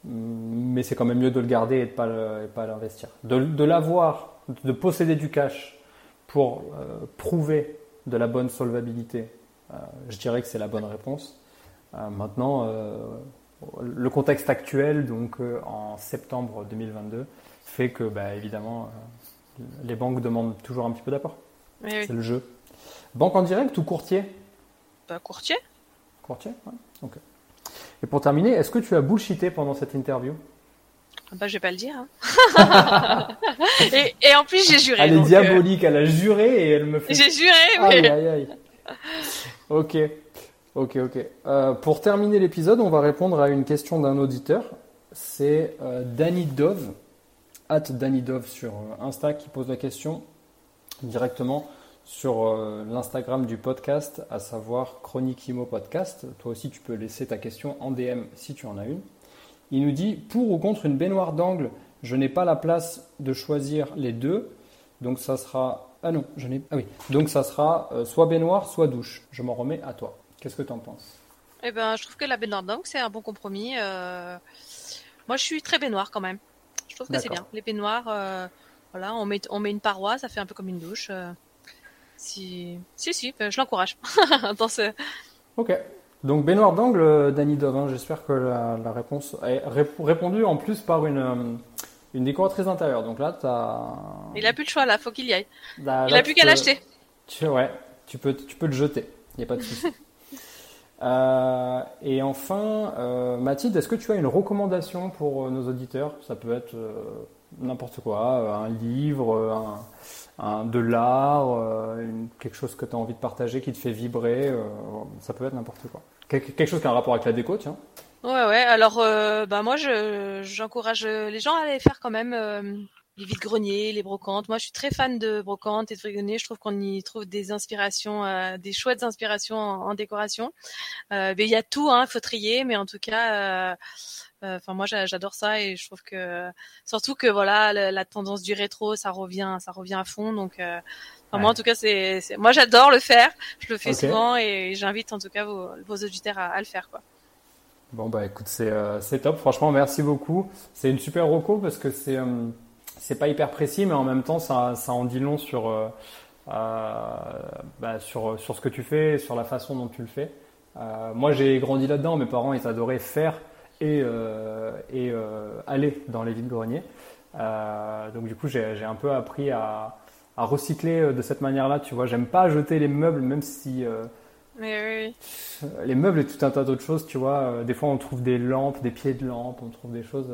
Speaker 2: mais c'est quand même mieux de le garder et de pas le- et pas l'investir. De, de l'avoir, de posséder du cash pour euh, prouver de la bonne solvabilité, euh, je dirais que c'est la bonne réponse. Euh, maintenant, le contexte actuel, donc en septembre 2022, fait que, bah, évidemment, les banques demandent toujours un petit peu d'apport.
Speaker 1: Oui, oui.
Speaker 2: C'est le jeu. Banque en direct ou courtier
Speaker 1: Bah, courtier.
Speaker 2: Courtier, ouais. Ok. Et pour terminer, est-ce que tu as bullshité pendant cette interview?
Speaker 1: Ah Bah, je vais pas le dire. hein. et, et en plus j'ai juré.
Speaker 2: Elle est
Speaker 1: donc, euh,
Speaker 2: diabolique, elle a juré et elle me fait.
Speaker 1: j'ai juré,
Speaker 2: Aïe,
Speaker 1: mais
Speaker 2: aïe, aïe. Ok, ok, ok. Euh, pour terminer l'épisode, on va répondre à une question d'un auditeur. C'est euh, Danny Dove, at Danny Dove sur Insta, qui pose la question directement sur euh, l'Instagram du podcast, à savoir Chronique Imo Podcast. Toi aussi, tu peux laisser ta question en DM si tu en as une. Il nous dit pour ou contre une baignoire d'angle, je n'ai pas la place de choisir les deux, donc ça sera ah non, je n'ai ah oui, donc ça sera euh, soit baignoire, soit douche. Je m'en remets à toi. Qu'est-ce que tu en penses?
Speaker 1: Eh ben, je trouve que la baignoire d'angle, c'est un bon compromis. euh, Moi, je suis très baignoire quand même. Je trouve que c'est bien. Les baignoires, voilà, on met, on met une paroi, ça fait un peu comme une douche. Si, si, si, je l'encourage. Dans ce...
Speaker 2: Ok. Donc baignoire d'angle, euh, Danny Dove. hein, J'espère que la, la réponse est rép- répondue en plus par une euh, une décoratrice intérieure. Donc là, t'as.
Speaker 1: Il a plus le choix là, faut qu'il y aille.
Speaker 2: là-
Speaker 1: Il
Speaker 2: là,
Speaker 1: a plus qu'à l'acheter.
Speaker 2: Tu, ouais, tu peux, tu peux le jeter. Il n'y a pas de souci. Euh, et enfin, euh, Mathilde, est-ce que tu as une recommandation pour nos auditeurs? Ça peut être euh, n'importe quoi, euh, un livre, euh, un, de l'art, euh, quelque chose que tu as envie de partager qui te fait vibrer. ça peut être n'importe quoi. Quel- quelque chose qui a un rapport avec la déco, tiens.
Speaker 1: Ouais, ouais. Alors, euh, bah moi, je, j'encourage les gens à aller faire quand même les vides-greniers, les brocantes. Moi, je suis très fan de brocantes et de vides-greniers. Je trouve qu'on y trouve des inspirations, des chouettes inspirations en, décoration. Mais il y a tout, hein, faut trier, mais en tout cas, enfin moi, j'adore ça et je trouve que surtout que voilà, la, tendance du rétro, ça revient, ça revient à fond. Donc, moi, en tout cas, c'est, moi, j'adore le faire. Je le fais souvent et j'invite en tout cas vos, vos auditeurs à, à le faire, quoi.
Speaker 2: Bon bah écoute c'est top franchement merci beaucoup c'est une super reco parce que c'est c'est pas hyper précis, mais en même temps, ça, ça en dit long sur, euh, euh, bah, sur, sur ce que tu fais, sur la façon dont tu le fais. Euh, moi, j'ai grandi là-dedans. Mes parents, ils adoraient faire et, et aller dans les vides-greniers. donc, du coup, j'ai un peu appris à, à recycler de cette manière-là. Tu vois, j'aime pas jeter les meubles, même si.
Speaker 1: oui.
Speaker 2: Les meubles et tout un tas d'autres choses, tu vois. Des fois, on trouve des lampes, des pieds de lampes, on trouve des choses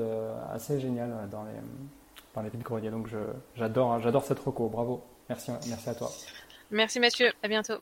Speaker 2: assez géniales dans les, dans les vides greniers. Donc j'adore, j'adore cette reco. Bravo. Merci, merci à toi.
Speaker 1: Merci Mathieu. À bientôt.